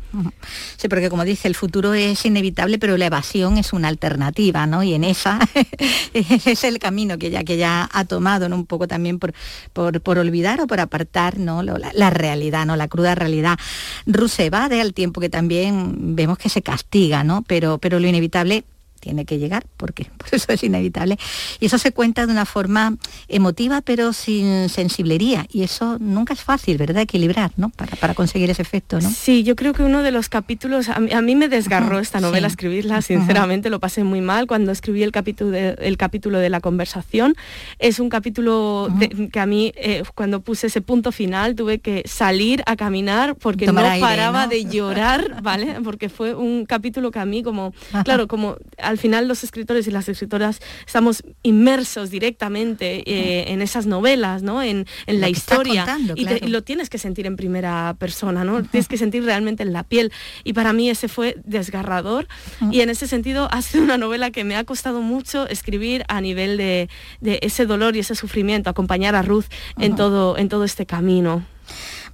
Speaker 3: Sí, porque como dice, el futuro es inevitable, pero la evasión es una alternativa, ¿no? Y en esa *laughs* es el camino que ella, que ya ha tomado, ¿no? Un poco también por, por, olvidar o por apartar, ¿no? La, realidad, ¿no? La cruda realidad. Rus se evade al tiempo que también vemos que se castiga, ¿no? Pero, pero lo inevitable tiene que llegar, porque *laughs* por eso es inevitable. Y eso se cuenta de una forma emotiva, pero sin sensiblería. Y eso nunca es fácil, ¿verdad? Equilibrar, ¿no? Para, para conseguir ese efecto, ¿no?
Speaker 14: Sí, yo creo que uno de los capítulos, a mí, me desgarró esta novela escribirla, sinceramente, lo pasé muy mal cuando escribí el capítulo de, el capítulo de la conversación. Es un capítulo que a mí, eh, cuando puse ese punto final, tuve que salir a caminar porque no paraba de llorar, ¿vale? Porque fue un capítulo que a mí como, claro, como al final los escritores y las escritoras estamos inmersos directamente eh, en esas novelas, ¿no? En, la historia. y, lo tienes que sentir en primera persona, ¿no? Tienes que sentir realmente en la piel. Y para mí ese fue desgarrador. Y en ese sentido ha sido una novela que me ha costado mucho escribir a nivel de, ese dolor y ese sufrimiento, acompañar a Ruth en, todo, en todo este camino.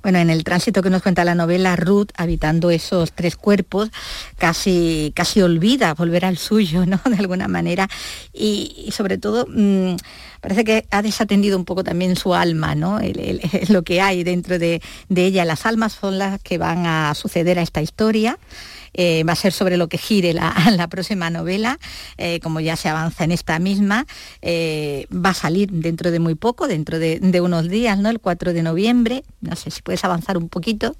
Speaker 3: Bueno, en el tránsito que nos cuenta la novela, Ruth, habitando esos tres cuerpos, casi, casi olvida volver al suyo, ¿no? *laughs* De alguna manera. Y, sobre todo, mm, parece que ha desatendido un poco también su alma, ¿no? lo que hay dentro de, de ella. Las almas son las que van a suceder a esta historia. Eh, va a ser sobre lo que gire *laughs* la, próxima novela, eh, como ya se avanza en esta misma. Eh, va a salir dentro de muy poco, dentro de, unos días, ¿no? El 4 de noviembre. No sé si puedes avanzar un poquito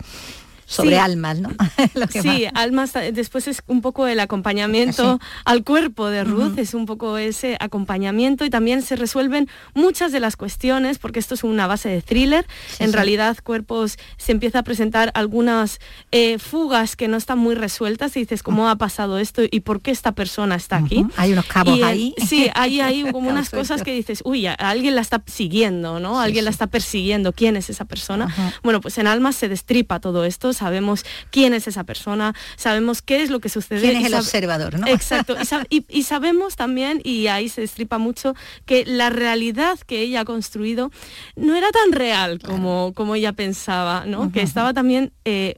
Speaker 3: sobre almas, ¿no? *laughs*
Speaker 14: sí, almas, después es un poco el acompañamiento al cuerpo de Ruth, es un poco ese acompañamiento y también se resuelven muchas de las cuestiones, porque esto es una base de thriller, en realidad cuerpos se empieza a presentar algunas eh, fugas que no están muy resueltas y dices, ¿cómo ha pasado esto y por qué esta persona está aquí?
Speaker 3: Hay unos cabos ahí.
Speaker 14: Sí, *laughs* hay, hay *laughs* como unas cosas que dices, uy, alguien la está siguiendo, ¿no? alguien la está persiguiendo, ¿quién es esa persona? Bueno, pues en almas se destripa todo esto, sabemos quién es esa persona, sabemos qué es lo que sucede.
Speaker 3: ¿Quién es el observador, no?
Speaker 14: Exacto. Y, sabemos también, y ahí se destripa mucho, que la realidad que ella ha construido no era tan real como, como ella pensaba, ¿no? Que estaba también... Eh,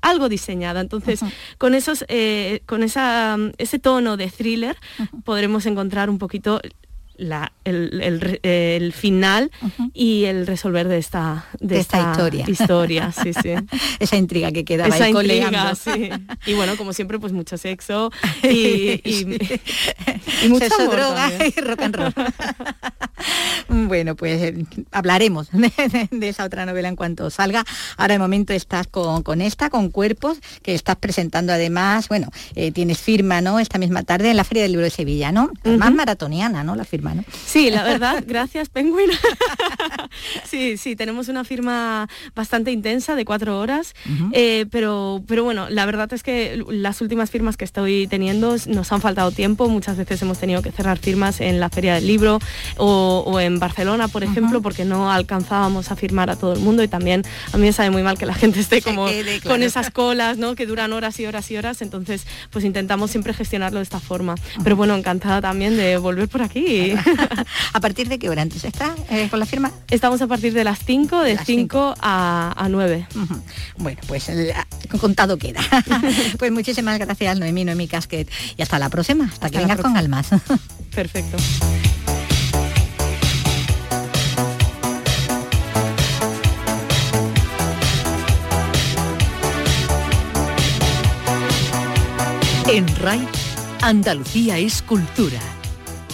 Speaker 14: algo diseñada. Entonces, con esos, eh, con esa, ese tono de thriller, podremos encontrar un poquito el, final y el resolver de esta, de, esta, historia. historia sí, sí. *laughs*
Speaker 3: Esa intriga que quedaba
Speaker 14: Esa intriga, sí. Y bueno, como siempre, pues mucho sexo *laughs* y,
Speaker 3: y, mucha droga y rock and roll. *laughs* bueno, pues eh, hablaremos de, esa otra novela en cuanto salga. Ahora de momento estás con, esta, con Cuerpos, que estás presentando además, bueno, eh, tienes firma, ¿no? Esta misma tarde en la Feria del Libro de Sevilla, ¿no? Más maratoniana, ¿no? La firma.
Speaker 14: Sí, la verdad, *laughs* gracias Penguin. *laughs* sí, sí, tenemos una firma bastante intensa de cuatro horas, eh, pero, pero bueno, la verdad es que las últimas firmas que estoy teniendo nos han faltado tiempo, muchas veces hemos tenido que cerrar firmas en la Feria del Libro o, en Barcelona, por ejemplo, porque no alcanzábamos a firmar a todo el mundo y también a mí me sabe muy mal que la gente esté como con esas colas, ¿no? Que duran horas y horas y horas, entonces pues intentamos siempre gestionarlo de esta forma. Pero bueno, encantada también de volver por aquí. *laughs*
Speaker 3: ¿A partir de qué hora antes está eh, con la firma?
Speaker 14: Estamos a partir de las 5, de 5 a, 9.
Speaker 3: Bueno, pues el, contado queda. *laughs* pues muchísimas gracias Noemí, Noemí Casquet y hasta la próxima, hasta, que vengas con Almas. *laughs*
Speaker 14: Perfecto.
Speaker 2: En RAI, Andalucía es cultura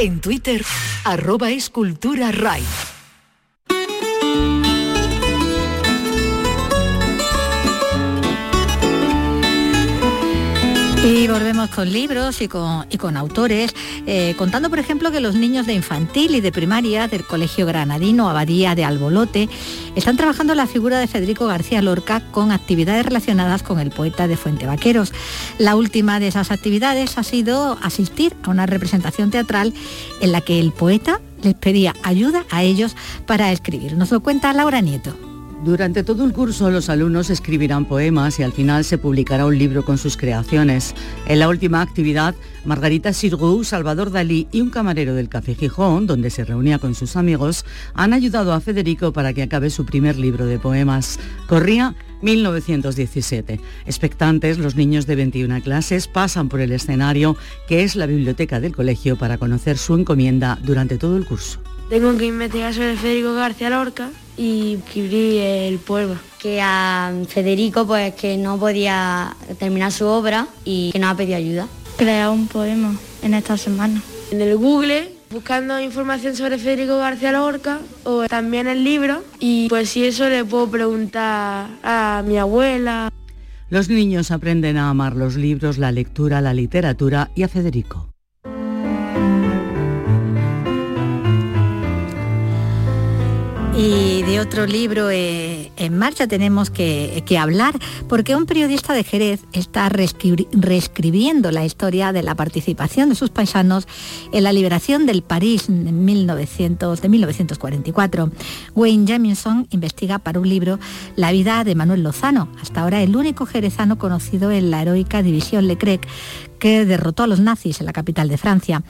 Speaker 2: En Twitter, arroba escultura RAI.
Speaker 3: Y volvemos con libros y con, y con autores, eh, contando por ejemplo que los niños de infantil y de primaria del Colegio Granadino Abadía de Albolote están trabajando la figura de Federico García Lorca con actividades relacionadas con el poeta de Fuente Vaqueros. La última de esas actividades ha sido asistir a una representación teatral en la que el poeta les pedía ayuda a ellos para escribir. Nos lo cuenta Laura Nieto.
Speaker 15: Durante todo el curso los alumnos escribirán poemas y al final se publicará un libro con sus creaciones. En la última actividad, Margarita Sirgu, Salvador Dalí y un camarero del Café Gijón, donde se reunía con sus amigos, han ayudado a Federico para que acabe su primer libro de poemas. Corría 1917. Expectantes, los niños de 21 clases pasan por el escenario que es la biblioteca del colegio para conocer su encomienda durante todo el curso.
Speaker 16: Tengo que investigar sobre Federico García Lorca y escribí el poema.
Speaker 17: Que a Federico pues que no podía terminar su obra y que nos ha pedido ayuda.
Speaker 16: Crear un poema en esta semana. En el Google buscando información sobre Federico García Lorca o también el libro y pues si eso le puedo preguntar a mi abuela.
Speaker 15: Los niños aprenden a amar los libros, la lectura, la literatura y a Federico.
Speaker 3: Y de otro libro eh, en marcha tenemos que, hablar porque un periodista de Jerez está reescribiendo la historia de la participación de sus paisanos en la liberación del París de 1944. Wayne Jamison investiga para un libro la vida de Manuel Lozano, hasta ahora el único jerezano conocido en la heroica división Leclerc, que derrotó a los nazis en la capital de Francia.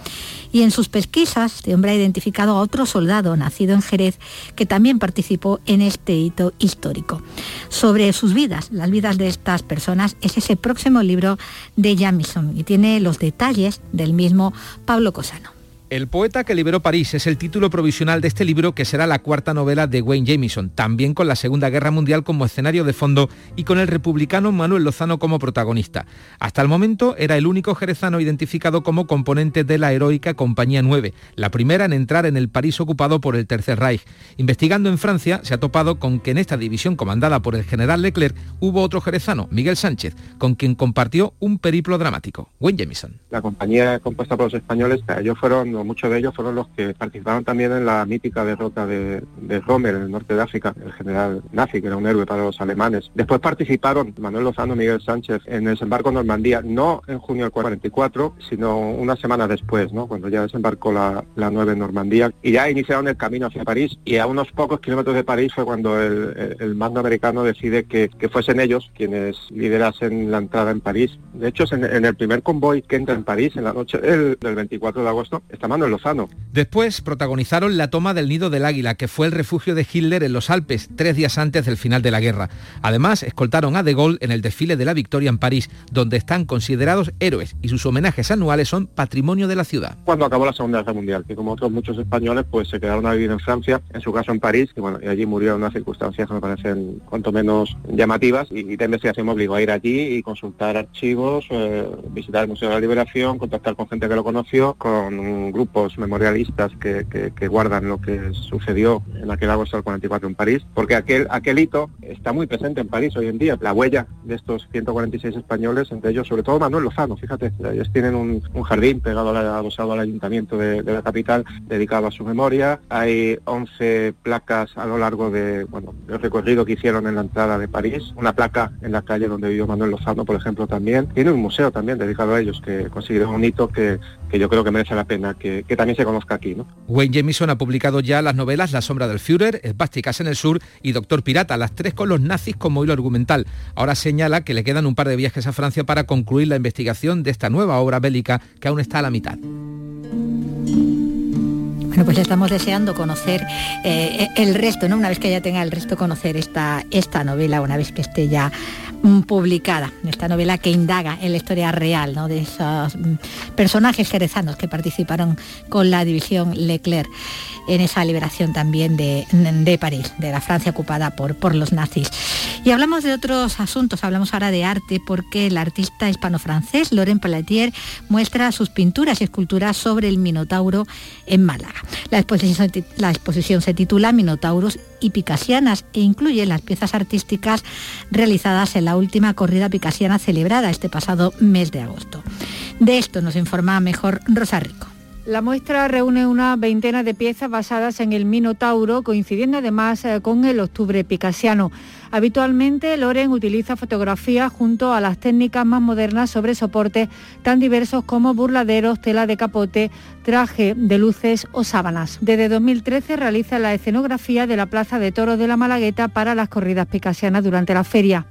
Speaker 3: Y en sus pesquisas, este hombre ha identificado a otro soldado nacido en Jerez que también participó en este hito histórico. Sobre sus vidas, las vidas de estas personas, es ese próximo libro de Jamison y tiene los detalles del mismo Pablo Cosano.
Speaker 18: El poeta que liberó París es el título provisional de este libro que será la cuarta novela de Wayne Jamison, también con la Segunda Guerra Mundial como escenario de fondo y con el republicano Manuel Lozano como protagonista. Hasta el momento era el único jerezano identificado como componente de la heroica Compañía 9, la primera en entrar en el París ocupado por el Tercer Reich. Investigando en Francia se ha topado con que en esta división comandada por el general Leclerc hubo otro jerezano, Miguel Sánchez, con quien compartió un periplo dramático. Wayne Jamison.
Speaker 19: La compañía compuesta por los españoles, ellos fueron muchos de ellos fueron los que participaron también en la mítica derrota de, de Rommel en el norte de África, el general nazi, que era un héroe para los alemanes. Después participaron Manuel Lozano Miguel Sánchez en el desembarco en Normandía, no en junio del 44, sino una semana después, ¿no? cuando ya desembarcó la, la 9 en Normandía, y ya iniciaron el camino hacia París, y a unos pocos kilómetros de París fue cuando el, el, mando americano decide que, que, fuesen ellos quienes liderasen la entrada en París. De hecho, en, en el primer convoy que entra en París, en la noche del, del 24 de agosto, está Manuel Lozano.
Speaker 18: Después protagonizaron la toma del Nido del Águila, que fue el refugio de Hitler en los Alpes, tres días antes del final de la guerra. Además, escoltaron a De Gaulle en el desfile de la Victoria en París, donde están considerados héroes y sus homenajes anuales son patrimonio de la ciudad.
Speaker 19: Cuando acabó la Segunda Guerra Mundial, que como otros muchos españoles, pues se quedaron a vivir en Francia, en su caso en París, y bueno, y allí murió en unas circunstancias que me parecen cuanto menos llamativas, y, y de investigación me obligó a ir allí y consultar archivos, eh, visitar el Museo de la Liberación, contactar con gente que lo conoció, con grupos memorialistas que, que, que, guardan lo que sucedió en aquel agosto del 44 en París, porque aquel, aquel hito está muy presente en París hoy en día, la huella de estos 146 españoles, entre ellos sobre todo Manuel Lozano, fíjate, ellos tienen un, un jardín pegado al, adosado al ayuntamiento de, de, la capital dedicado a su memoria, hay 11 placas a lo largo de, bueno, del recorrido que hicieron en la entrada de París, una placa en la calle donde vivió Manuel Lozano, por ejemplo, también, tiene un museo también dedicado a ellos que consiguieron un hito que, que yo creo que merece la pena que, que también se conozca aquí. ¿no?
Speaker 18: Wayne Jamison ha publicado ya las novelas La sombra del Führer, Esvásticas en el sur y Doctor Pirata, las tres con los nazis como hilo argumental. Ahora señala que le quedan un par de viajes a Francia para concluir la investigación de esta nueva obra bélica que aún está a la mitad.
Speaker 3: Bueno, pues estamos deseando conocer eh, el resto, ¿no? Una vez que ya tenga el resto, conocer esta, esta novela, una vez que esté ya publicada, esta novela que indaga en la historia real ¿no? de esos mm, personajes jerezanos que participaron con la división Leclerc en esa liberación también de, de París, de la Francia ocupada por, por los nazis. Y hablamos de otros asuntos, hablamos ahora de arte porque el artista hispano-francés Laurent Pelletier muestra sus pinturas y esculturas sobre el Minotauro en Málaga. La exposición, la exposición se titula Minotauros y Picasianas e incluye las piezas artísticas realizadas en la última corrida picasiana celebrada este pasado mes de agosto. De esto nos informa mejor Rosa Rico.
Speaker 6: La muestra reúne una veintena de piezas basadas en el Minotauro, coincidiendo además eh, con el octubre picasiano. Habitualmente, Loren utiliza fotografías junto a las técnicas más modernas sobre soportes tan diversos como burladeros, tela de capote, traje de luces o sábanas. Desde 2013 realiza la escenografía de la Plaza de Toros de la Malagueta para las corridas picasianas durante la feria.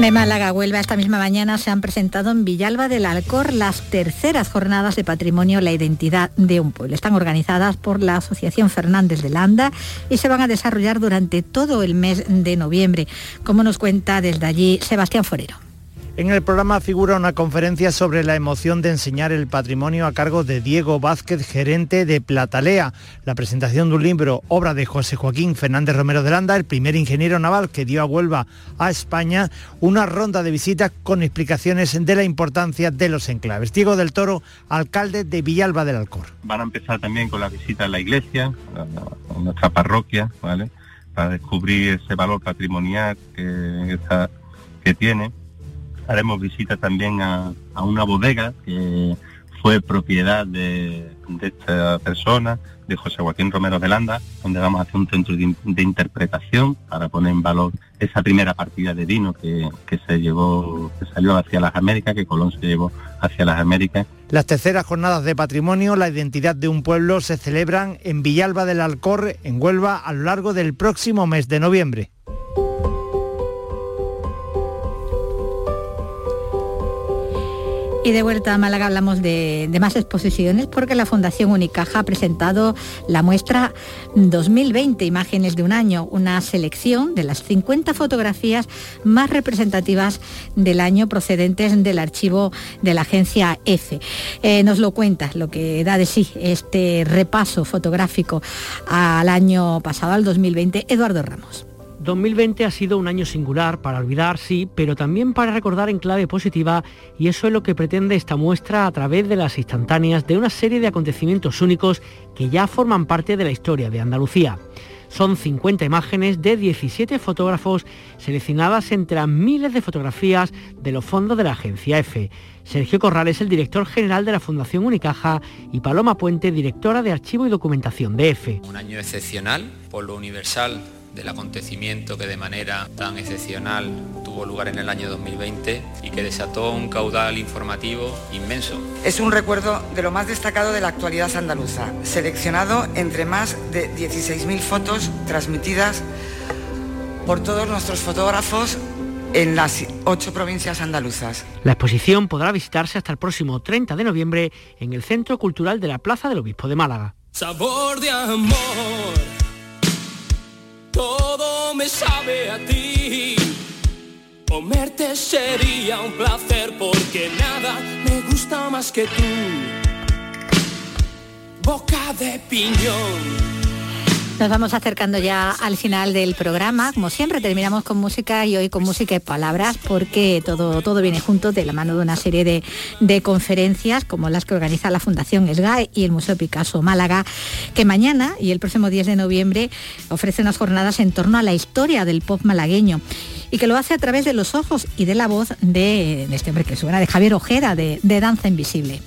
Speaker 3: De Málaga, Huelva, esta misma mañana se han presentado en Villalba del Alcor las terceras jornadas de patrimonio La identidad de un pueblo. Están organizadas por la Asociación Fernández de Landa y se van a desarrollar durante todo el mes de noviembre, como nos cuenta desde allí Sebastián Forero.
Speaker 20: En el programa figura una conferencia sobre la emoción de enseñar el patrimonio a cargo de Diego Vázquez, gerente de Platalea. La presentación de un libro, obra de José Joaquín Fernández Romero de Landa, el primer ingeniero naval que dio a Huelva a España, una ronda de visitas con explicaciones de la importancia de los enclaves. Diego del Toro, alcalde de Villalba del Alcor.
Speaker 21: Van a empezar también con la visita a la iglesia, a nuestra parroquia, ¿vale? Para descubrir ese valor patrimonial que, que tiene haremos visita también a, una bodega que fue propiedad de, esta persona, de José Joaquín Romero de Landa, donde vamos a hacer un centro de, interpretación para poner en valor esa primera partida de vino que, se llevó, que salió hacia las Américas, que Colón se llevó hacia las Américas.
Speaker 20: Las terceras jornadas de patrimonio, la identidad de un pueblo, se celebran en Villalba del Alcor, en Huelva, a lo largo del próximo mes de noviembre.
Speaker 3: Y de vuelta a Málaga hablamos de, más exposiciones porque la Fundación Unicaja ha presentado la muestra 2020 Imágenes de un año, una selección de las 50 fotografías más representativas del año procedentes del archivo de la agencia EFE. Eh, nos lo cuenta lo que da de sí este repaso fotográfico al año pasado, al 2020, Eduardo Ramos.
Speaker 22: 2020 ha sido un año singular para olvidar, sí, pero también para recordar en clave positiva y eso es lo que pretende esta muestra a través de las instantáneas de una serie de acontecimientos únicos que ya forman parte de la historia de Andalucía. Son 50 imágenes de 17 fotógrafos seleccionadas entre las miles de fotografías de los fondos de la agencia EFE. Sergio Corral es el director general de la Fundación Unicaja y Paloma Puente, directora de Archivo y Documentación de EFE.
Speaker 23: Un año excepcional por lo universal del acontecimiento que de manera tan excepcional tuvo lugar en el año 2020 y que desató un caudal informativo inmenso.
Speaker 24: Es un recuerdo de lo más destacado de la actualidad andaluza, seleccionado entre más de 16.000 fotos transmitidas por todos nuestros fotógrafos en las ocho provincias andaluzas.
Speaker 22: La exposición podrá visitarse hasta el próximo 30 de noviembre en el Centro Cultural de la Plaza del Obispo de Málaga.
Speaker 25: Sabor de amor me sabe a ti. Comerte sería un placer porque nada me gusta más que tú. Boca de piñón
Speaker 3: nos vamos acercando ya al final del programa. Como siempre, terminamos con música y hoy con música y palabras porque todo, todo viene junto de la mano de una serie de, de conferencias como las que organiza la Fundación SGAE y el Museo Picasso Málaga, que mañana y el próximo 10 de noviembre ofrece unas jornadas en torno a la historia del pop malagueño y que lo hace a través de los ojos y de la voz de, este hombre que suena, de Javier Ojeda, de Danza Invisible.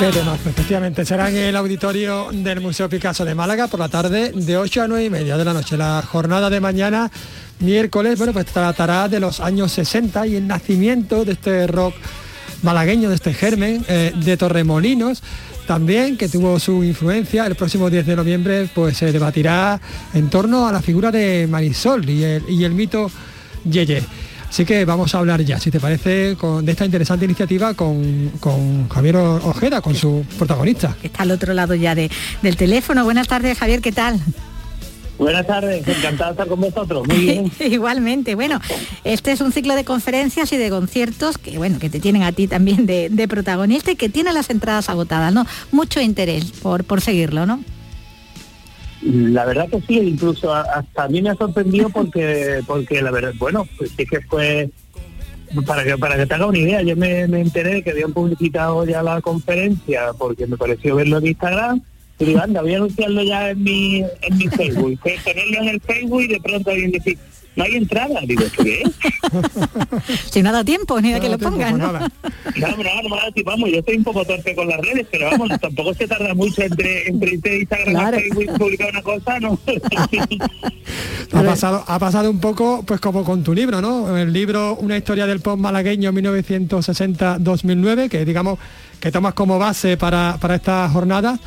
Speaker 4: Qué efectivamente, será en el auditorio del Museo Picasso de Málaga por la tarde de 8 a 9 y media de la noche. La jornada de mañana, miércoles, bueno, pues tratará de los años 60 y el nacimiento de este rock malagueño, de este germen, eh, de Torremolinos también, que tuvo su influencia. El próximo 10 de noviembre pues se debatirá en torno a la figura de Marisol y el, y el mito Yeye. Así que vamos a hablar ya, si te parece, de esta interesante iniciativa con, Javier Ojeda, con su protagonista.
Speaker 3: está al otro lado ya del teléfono. Buenas tardes, Javier, ¿qué tal?
Speaker 26: Buenas tardes, encantado de estar con vosotros. Muy bien. *laughs*
Speaker 3: Igualmente, bueno, este es un ciclo de conferencias y de conciertos que bueno, que te tienen a ti también de, protagonista y que tiene las entradas agotadas, ¿no? Mucho interés por, por seguirlo, ¿no?
Speaker 26: La verdad que sí, incluso hasta a mí me ha sorprendido porque, porque la verdad, bueno, pues sí que fue para que para que te haga una idea, yo me, enteré que habían publicitado ya la conferencia porque me pareció verlo en Instagram y digo, anda, voy a anunciarlo ya en mi, en mi Facebook. Que *laughs* tenerlo en el Facebook y de pronto alguien decir, no hay entrada. Digo, ¿qué es? *laughs*
Speaker 3: si no da tiempo, ni a que lo pongan.
Speaker 26: No, no, no, no, no, vamos, yo estoy un poco torpe con las redes, pero vamos, tampoco se tarda mucho entre, entre Instagram
Speaker 3: Claro.
Speaker 26: y Facebook publicar una cosa, ¿no? *laughs*
Speaker 4: Ha pasado, ha pasado un poco pues como con tu libro, ¿no? El libro Una historia del pop malagueño 1960-2009, que digamos que tomas como base para, para estas jornadas,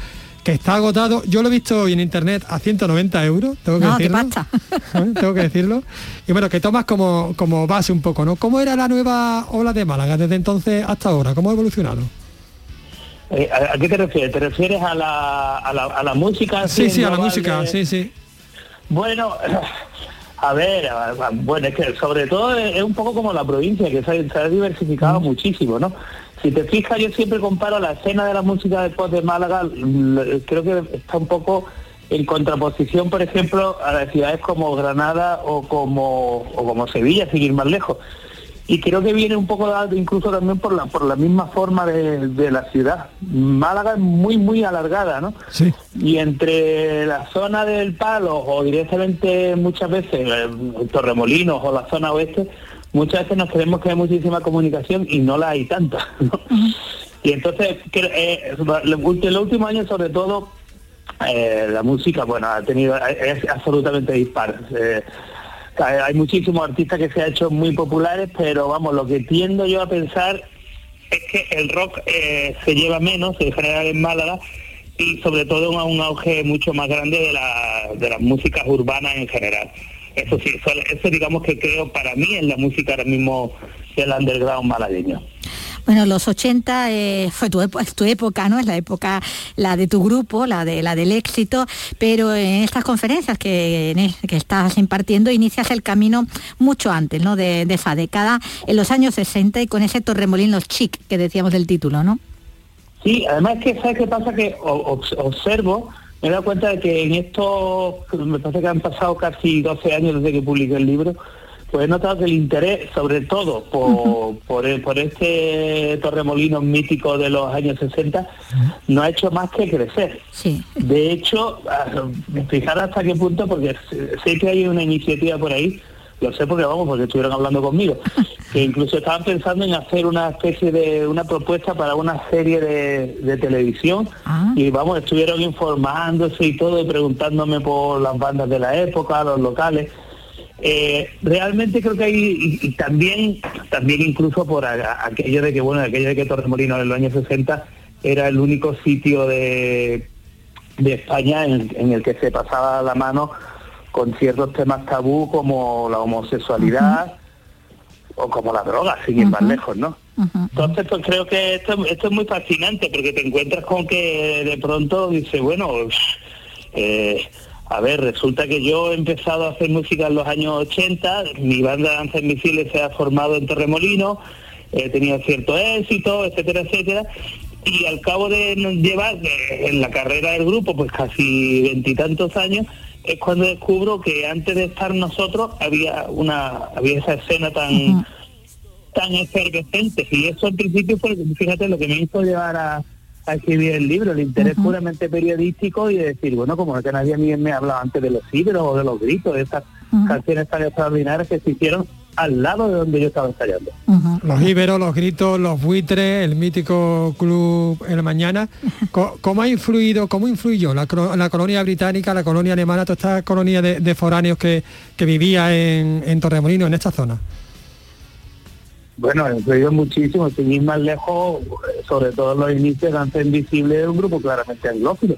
Speaker 4: que está agotado. Yo lo he visto hoy en internet a 190 euros, tengo que
Speaker 3: No,
Speaker 4: decirlo.
Speaker 3: pasta. *laughs*
Speaker 4: tengo que decirlo. Y bueno, que tomas como, como base un poco, ¿no? ¿Cómo era la nueva ola de Málaga desde entonces hasta ahora? ¿Cómo ha evolucionado?
Speaker 26: Eh, ¿a, a qué te refieres? ¿Te refieres a la, a la, a la música?
Speaker 4: Sí, sí, a la música,
Speaker 26: de-
Speaker 4: sí, sí.
Speaker 26: Bueno, a ver, a- a- bueno, es que sobre todo es, es un poco como la provincia, que se ha, se ha diversificado muchísimo, ¿no? Si te fijas, yo siempre comparo la escena de la música del pop de Málaga, l- creo que está un poco en contraposición, por ejemplo, a las ciudades como Granada o como, o como Sevilla, sin ir más lejos. Y creo que viene un poco dado incluso también por la, por la misma forma de, de la ciudad. Málaga es muy, muy alargada, ¿no?
Speaker 4: Sí.
Speaker 26: Y entre la zona del Palo o directamente muchas veces eh, Torremolinos o la zona oeste, muchas veces nos creemos que hay muchísima comunicación y no la hay tanta. *laughs* ¿no? Y entonces, que, eh, los últimos años sobre todo, eh, la música, bueno, ha tenido, es absolutamente dispar. Eh, hay hay muchísimos artistas que se han hecho muy populares, pero vamos, lo que tiendo yo a pensar es que el rock eh, se lleva menos en general en Málaga y sobre todo a un auge mucho más grande de, la- de las músicas urbanas en general. Eso sí, eso, eso digamos que creo para mí es la música ahora mismo del underground malagueño.
Speaker 3: Bueno, los 80 eh, fue tu, tu época, ¿no? Es la época, la de tu grupo, la de la del éxito, pero en estas conferencias que, en el- que estás impartiendo inicias el camino mucho antes, ¿no? De, de esa década, en los años 60 y con ese Torremolinos chic que decíamos del título, ¿no?
Speaker 26: Sí, además que sabes qué pasa que observo, me he dado cuenta de que en estos, me parece que han pasado casi 12 años desde que publiqué el libro, pues he notado que el interés, sobre todo por, por, por este Torremolinos mítico de los años 60, no ha hecho más que crecer.
Speaker 3: Sí.
Speaker 26: De hecho, fijar hasta qué punto, porque sé que hay una iniciativa por ahí, lo sé porque vamos, porque estuvieron hablando conmigo, *laughs* que incluso estaban pensando en hacer una especie de una propuesta para una serie de, de televisión. Y vamos, estuvieron informándose y todo y preguntándome por las bandas de la época, los locales. Eh, realmente creo que hay y, y también también incluso por a- a- aquello de que bueno aquello de que Torremolinos en los años 60 era el único sitio de, de España en, en el que se pasaba la mano con ciertos temas tabú como la homosexualidad o como la droga, sin ir más lejos, ¿no? Entonces pues creo que esto, esto es muy fascinante porque te encuentras con que de pronto dice, bueno, eh, a ver, resulta que yo he empezado a hacer música en los años 80, mi banda Danza Invisible se ha formado en Torremolinos, he tenido cierto éxito, etcétera, etcétera, y al cabo de llevar en la carrera del grupo pues casi veintitantos años, es cuando descubro que antes de estar nosotros había una había esa escena tan tan efervescente. Y eso al principio fue fíjate lo que me hizo llevar a, a escribir el libro el interés puramente periodístico y de decir bueno como que nadie a mí me hablaba antes de los libros o de los gritos de esas canciones tan extraordinarias que se hicieron al lado de donde yo estaba ensayando
Speaker 4: Los íberos, los gritos, los buitres, el mítico club El Mañana. ¿Cómo ha influido, cómo influyó la, la colonia británica, la colonia alemana, toda esta colonia de, de foráneos que, que vivía en, en Torremolinos, en esta zona?
Speaker 26: Bueno, he influido muchísimo, sin ir más lejos, sobre todo en los inicios de Danza Invisible de un grupo claramente anglófono.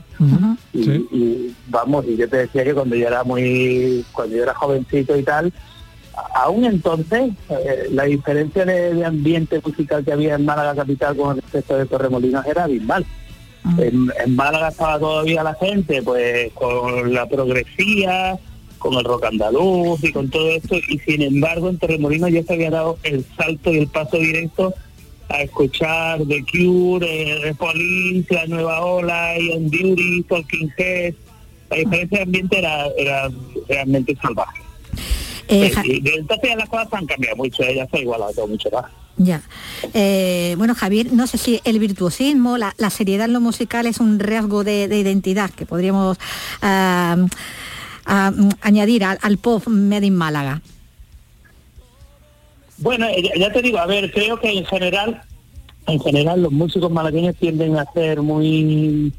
Speaker 26: y, y, vamos, y yo te decía que cuando yo era muy, cuando yo era jovencito y tal, aún entonces eh, la diferencia de, de ambiente musical que había en Málaga capital con respecto de Torremolinos era abismal. En, en Málaga estaba todavía la gente pues con la progresía, con el rock andaluz y con todo esto, y sin embargo en Torremolinos ya se había dado el salto y el paso directo a escuchar The Cure, eh, The Police, La Nueva Ola, Ian Duty, Talking Heads. La diferencia de ambiente era, era realmente salvaje.
Speaker 3: Eh,
Speaker 26: entonces ya las cosas han cambiado mucho, ya se ha igualado mucho más.
Speaker 3: Ya. Eh, bueno, Javier, no sé si el virtuosismo, la, la seriedad en lo musical es un rasgo de, de identidad que podríamos añadir al, al pop Made in Málaga.
Speaker 26: Bueno, eh, ya, ya te digo, a ver, creo que en general, en general los músicos malagueños tienden a ser muy,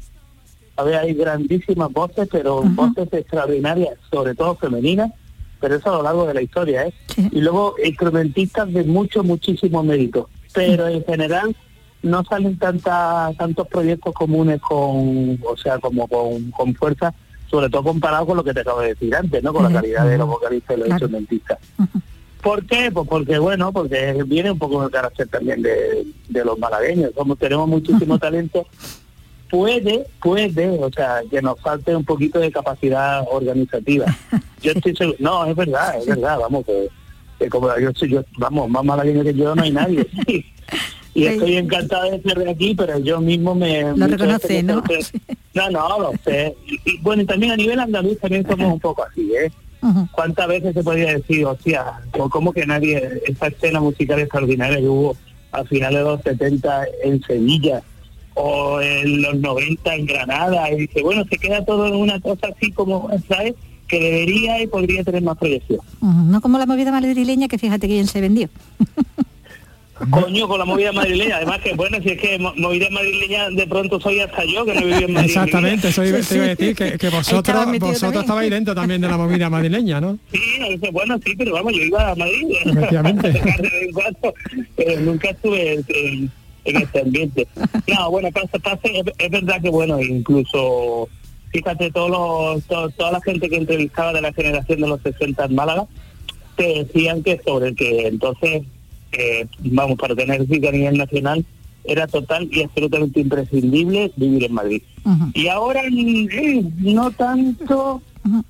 Speaker 26: a ver, hay grandísimas voces, pero voces extraordinarias, sobre todo femeninas, pero eso a lo largo de la historia, ¿eh? Y luego instrumentistas de mucho, muchísimo mérito, pero en general no salen tanta, tantos proyectos comunes con, o sea, como con, con fuerza, sobre todo comparado con lo que te acabo de decir antes, ¿no? Con la calidad de los vocalistas y los instrumentistas. ¿Por qué? Pues porque, bueno, porque viene un poco el carácter también de, de los malagueños. Somos, tenemos muchísimo *laughs* talento. Puede, puede, o sea, que nos falte un poquito de capacidad organizativa. *laughs* Yo estoy seguro, no, es verdad, es verdad, vamos, que, que como yo soy, yo, vamos, más malagueño que yo no hay nadie. Y estoy encantado de ser de aquí, pero yo mismo me...
Speaker 3: Lo reconoce, ¿no? *laughs*
Speaker 26: No, no, lo sé. Y, y bueno, y también a nivel andaluz también somos un poco así, ¿eh? ¿Cuántas veces se podría decir, o cómo que nadie, esa escena musical extraordinaria que hubo a finales de los 70 en Sevilla o en los 90 en Granada? Y dice, bueno, se queda todo en una cosa así como, ¿sabes? Que debería y podría tener más proyección.
Speaker 3: No como la movida madrileña, que fíjate que bien se vendió. *laughs*
Speaker 26: Coño, con la movida madrileña. Además que, bueno, si es que mo- movida madrileña de pronto soy hasta yo, que no viví en Madrid.
Speaker 4: Exactamente, te iba a decir, que, que vosotros, vosotros
Speaker 26: también.
Speaker 4: estabais dentro también de la movida madrileña, ¿no?
Speaker 26: Sí, bueno, sí, pero vamos, yo iba a Madrid.
Speaker 4: Efectivamente. *laughs*
Speaker 26: Nunca estuve en este ambiente. No, bueno, pasa, pasa, es, es verdad que, bueno, incluso, fíjate, todos los, to- toda la gente que entrevistaba de la generación de los 60 en Málaga, te decían que sobre que entonces, eh, vamos, para tener ciudadanía nacional, era total y absolutamente imprescindible vivir en Madrid. Y ahora mm, no tanto,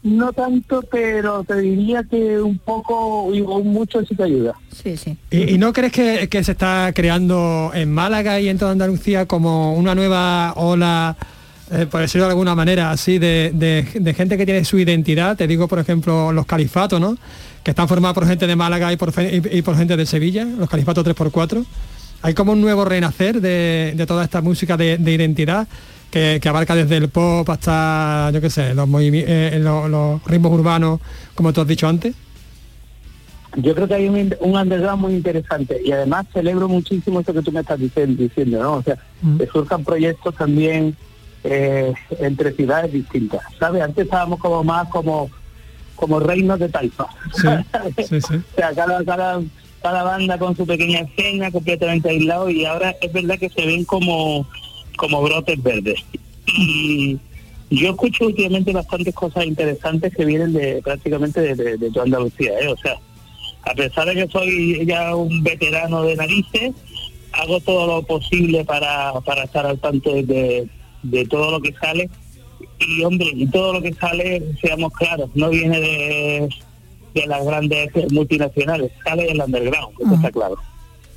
Speaker 26: no tanto, pero te diría que un poco o mucho sí te ayuda.
Speaker 3: Sí, sí.
Speaker 4: ¿Y, y no crees que, que se está creando en Málaga y en toda Andalucía como una nueva ola, eh, por decirlo de alguna manera, así, de, de- de gente que tiene su identidad? Te digo, por ejemplo, los califatos, ¿no? Que están formados por gente de Málaga y por, y, y por gente de Sevilla, los califatos 3x4. Hay como un nuevo renacer de, de toda esta música de, de identidad que, que abarca desde el pop hasta, yo qué sé, los, movimi- eh, los, los ritmos urbanos, como tú has dicho antes.
Speaker 26: Yo creo que hay un, un underground muy interesante y además celebro muchísimo eso que tú me estás diciendo, diciendo ¿no? O sea, que surjan proyectos también eh, entre ciudades distintas, ¿sabes? Antes estábamos como más como como reinos de taifa. *laughs*
Speaker 4: Sí, sí.
Speaker 26: O sea, cada, cada, cada banda con su pequeña escena completamente aislado y ahora es verdad que se ven como, como brotes verdes. Y yo escucho últimamente bastantes cosas interesantes que vienen de prácticamente de, de- de toda Andalucía, ¿eh? O sea, a pesar de que soy ya un veterano de narices, hago todo lo posible para, para estar al tanto de, de todo lo que sale. Y hombre, y todo lo que sale, seamos claros, no viene de, de las grandes multinacionales, sale del underground, eso está claro.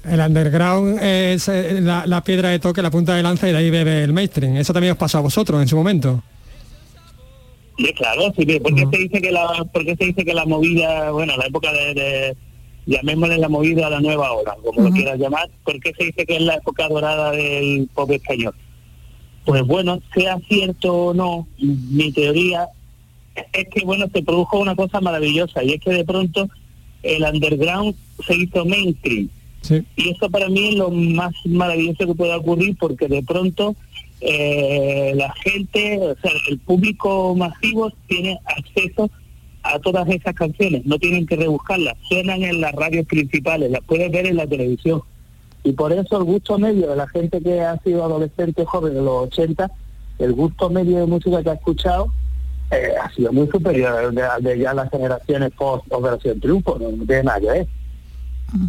Speaker 4: El underground es eh, la, la piedra de toque, la punta de lanza y de ahí bebe el mainstream. Eso también os pasó a vosotros en su momento.
Speaker 26: Sí, claro, sí, ¿por qué se dice que la, por qué se dice que la movida, bueno, la época de, de llamémosle la movida a la nueva hora, como lo quieras llamar, ¿por qué se dice que es la época dorada del pop español? Pues bueno, sea cierto o no, mi teoría es que bueno, se produjo una cosa maravillosa y es que de pronto el underground se hizo mainstream. Y eso para mí es lo más maravilloso que puede ocurrir porque de pronto eh, la gente, o sea, el público masivo tiene acceso a todas esas canciones, no tienen que rebuscarlas, suenan en las radios principales, las puedes ver en la televisión. Y por eso el gusto medio de la gente que ha sido adolescente joven en los 80, el gusto medio de música que ha escuchado eh, ha sido muy superior al de, de ya las generaciones post Operación Triunfo, no tiene nada que ver.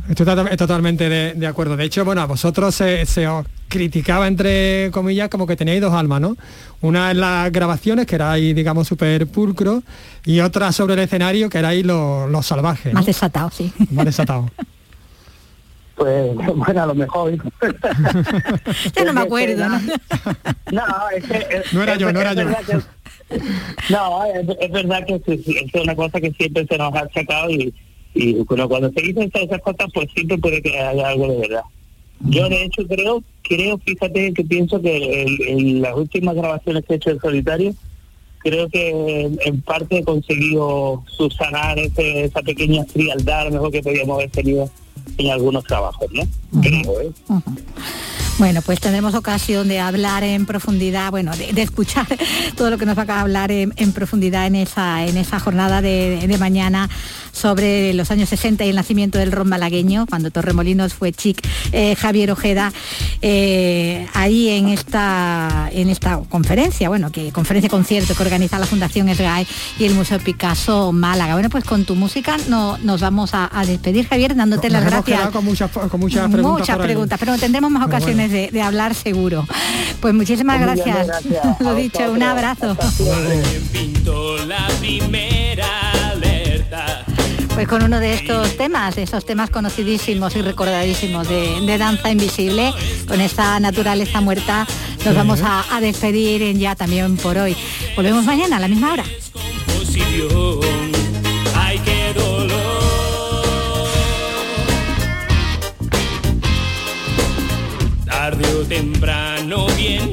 Speaker 4: Estoy tota- totalmente de, de acuerdo. De hecho, bueno, a vosotros se, se os criticaba, entre comillas, como que teníais dos almas, ¿no? Una en las grabaciones, que erais, digamos, súper pulcro, y otra sobre el escenario, que erais los, los salvajes. ¿no?
Speaker 3: Más desatado, sí.
Speaker 4: Más desatados. *laughs*
Speaker 26: Pues bueno, a lo mejor. *laughs*
Speaker 3: ya no me acuerdo.
Speaker 26: No, *laughs* no, es que,
Speaker 4: no era yo, no era yo.
Speaker 26: no, es, verdad que es, una cosa que siempre se nos ha sacado y, y bueno, cuando se dicen esas cosas, pues siempre puede que haya algo de verdad. Yo de hecho creo, creo, fíjate que pienso que en, las últimas grabaciones que he hecho en solitario, creo que en parte he conseguido subsanar esa pequeña frialdad mejor que podíamos haber tenido en algunos trabajos, ¿no? ¿eh?
Speaker 3: Bueno, pues tendremos ocasión de hablar en profundidad, bueno, de, escuchar *laughs* todo lo que nos va a hablar en, profundidad en esa, en esa jornada de, de mañana sobre los años 60 y el nacimiento del ron malagueño, cuando Torremolinos fue chic, eh, Javier Ojeda, eh, ahí en esta, en esta conferencia, bueno, que conferencia concierto que organiza la Fundación SGAE y el Museo Picasso Málaga. Bueno, pues con tu música no, nos vamos a, despedir, Javier, dándote las gracias.
Speaker 4: Con muchas, con muchas preguntas.
Speaker 3: Muchas preguntas, pero tendremos más ocasiones de, hablar seguro. Pues muchísimas pues gracias. *laughs* Lo dicho, un abrazo. Pues con uno de estos temas, esos temas conocidísimos y recordadísimos de, Danza Invisible, con esta naturaleza muerta, nos vamos a, despedir en ya también por hoy. Volvemos mañana a la misma hora.
Speaker 25: Tarde o temprano viene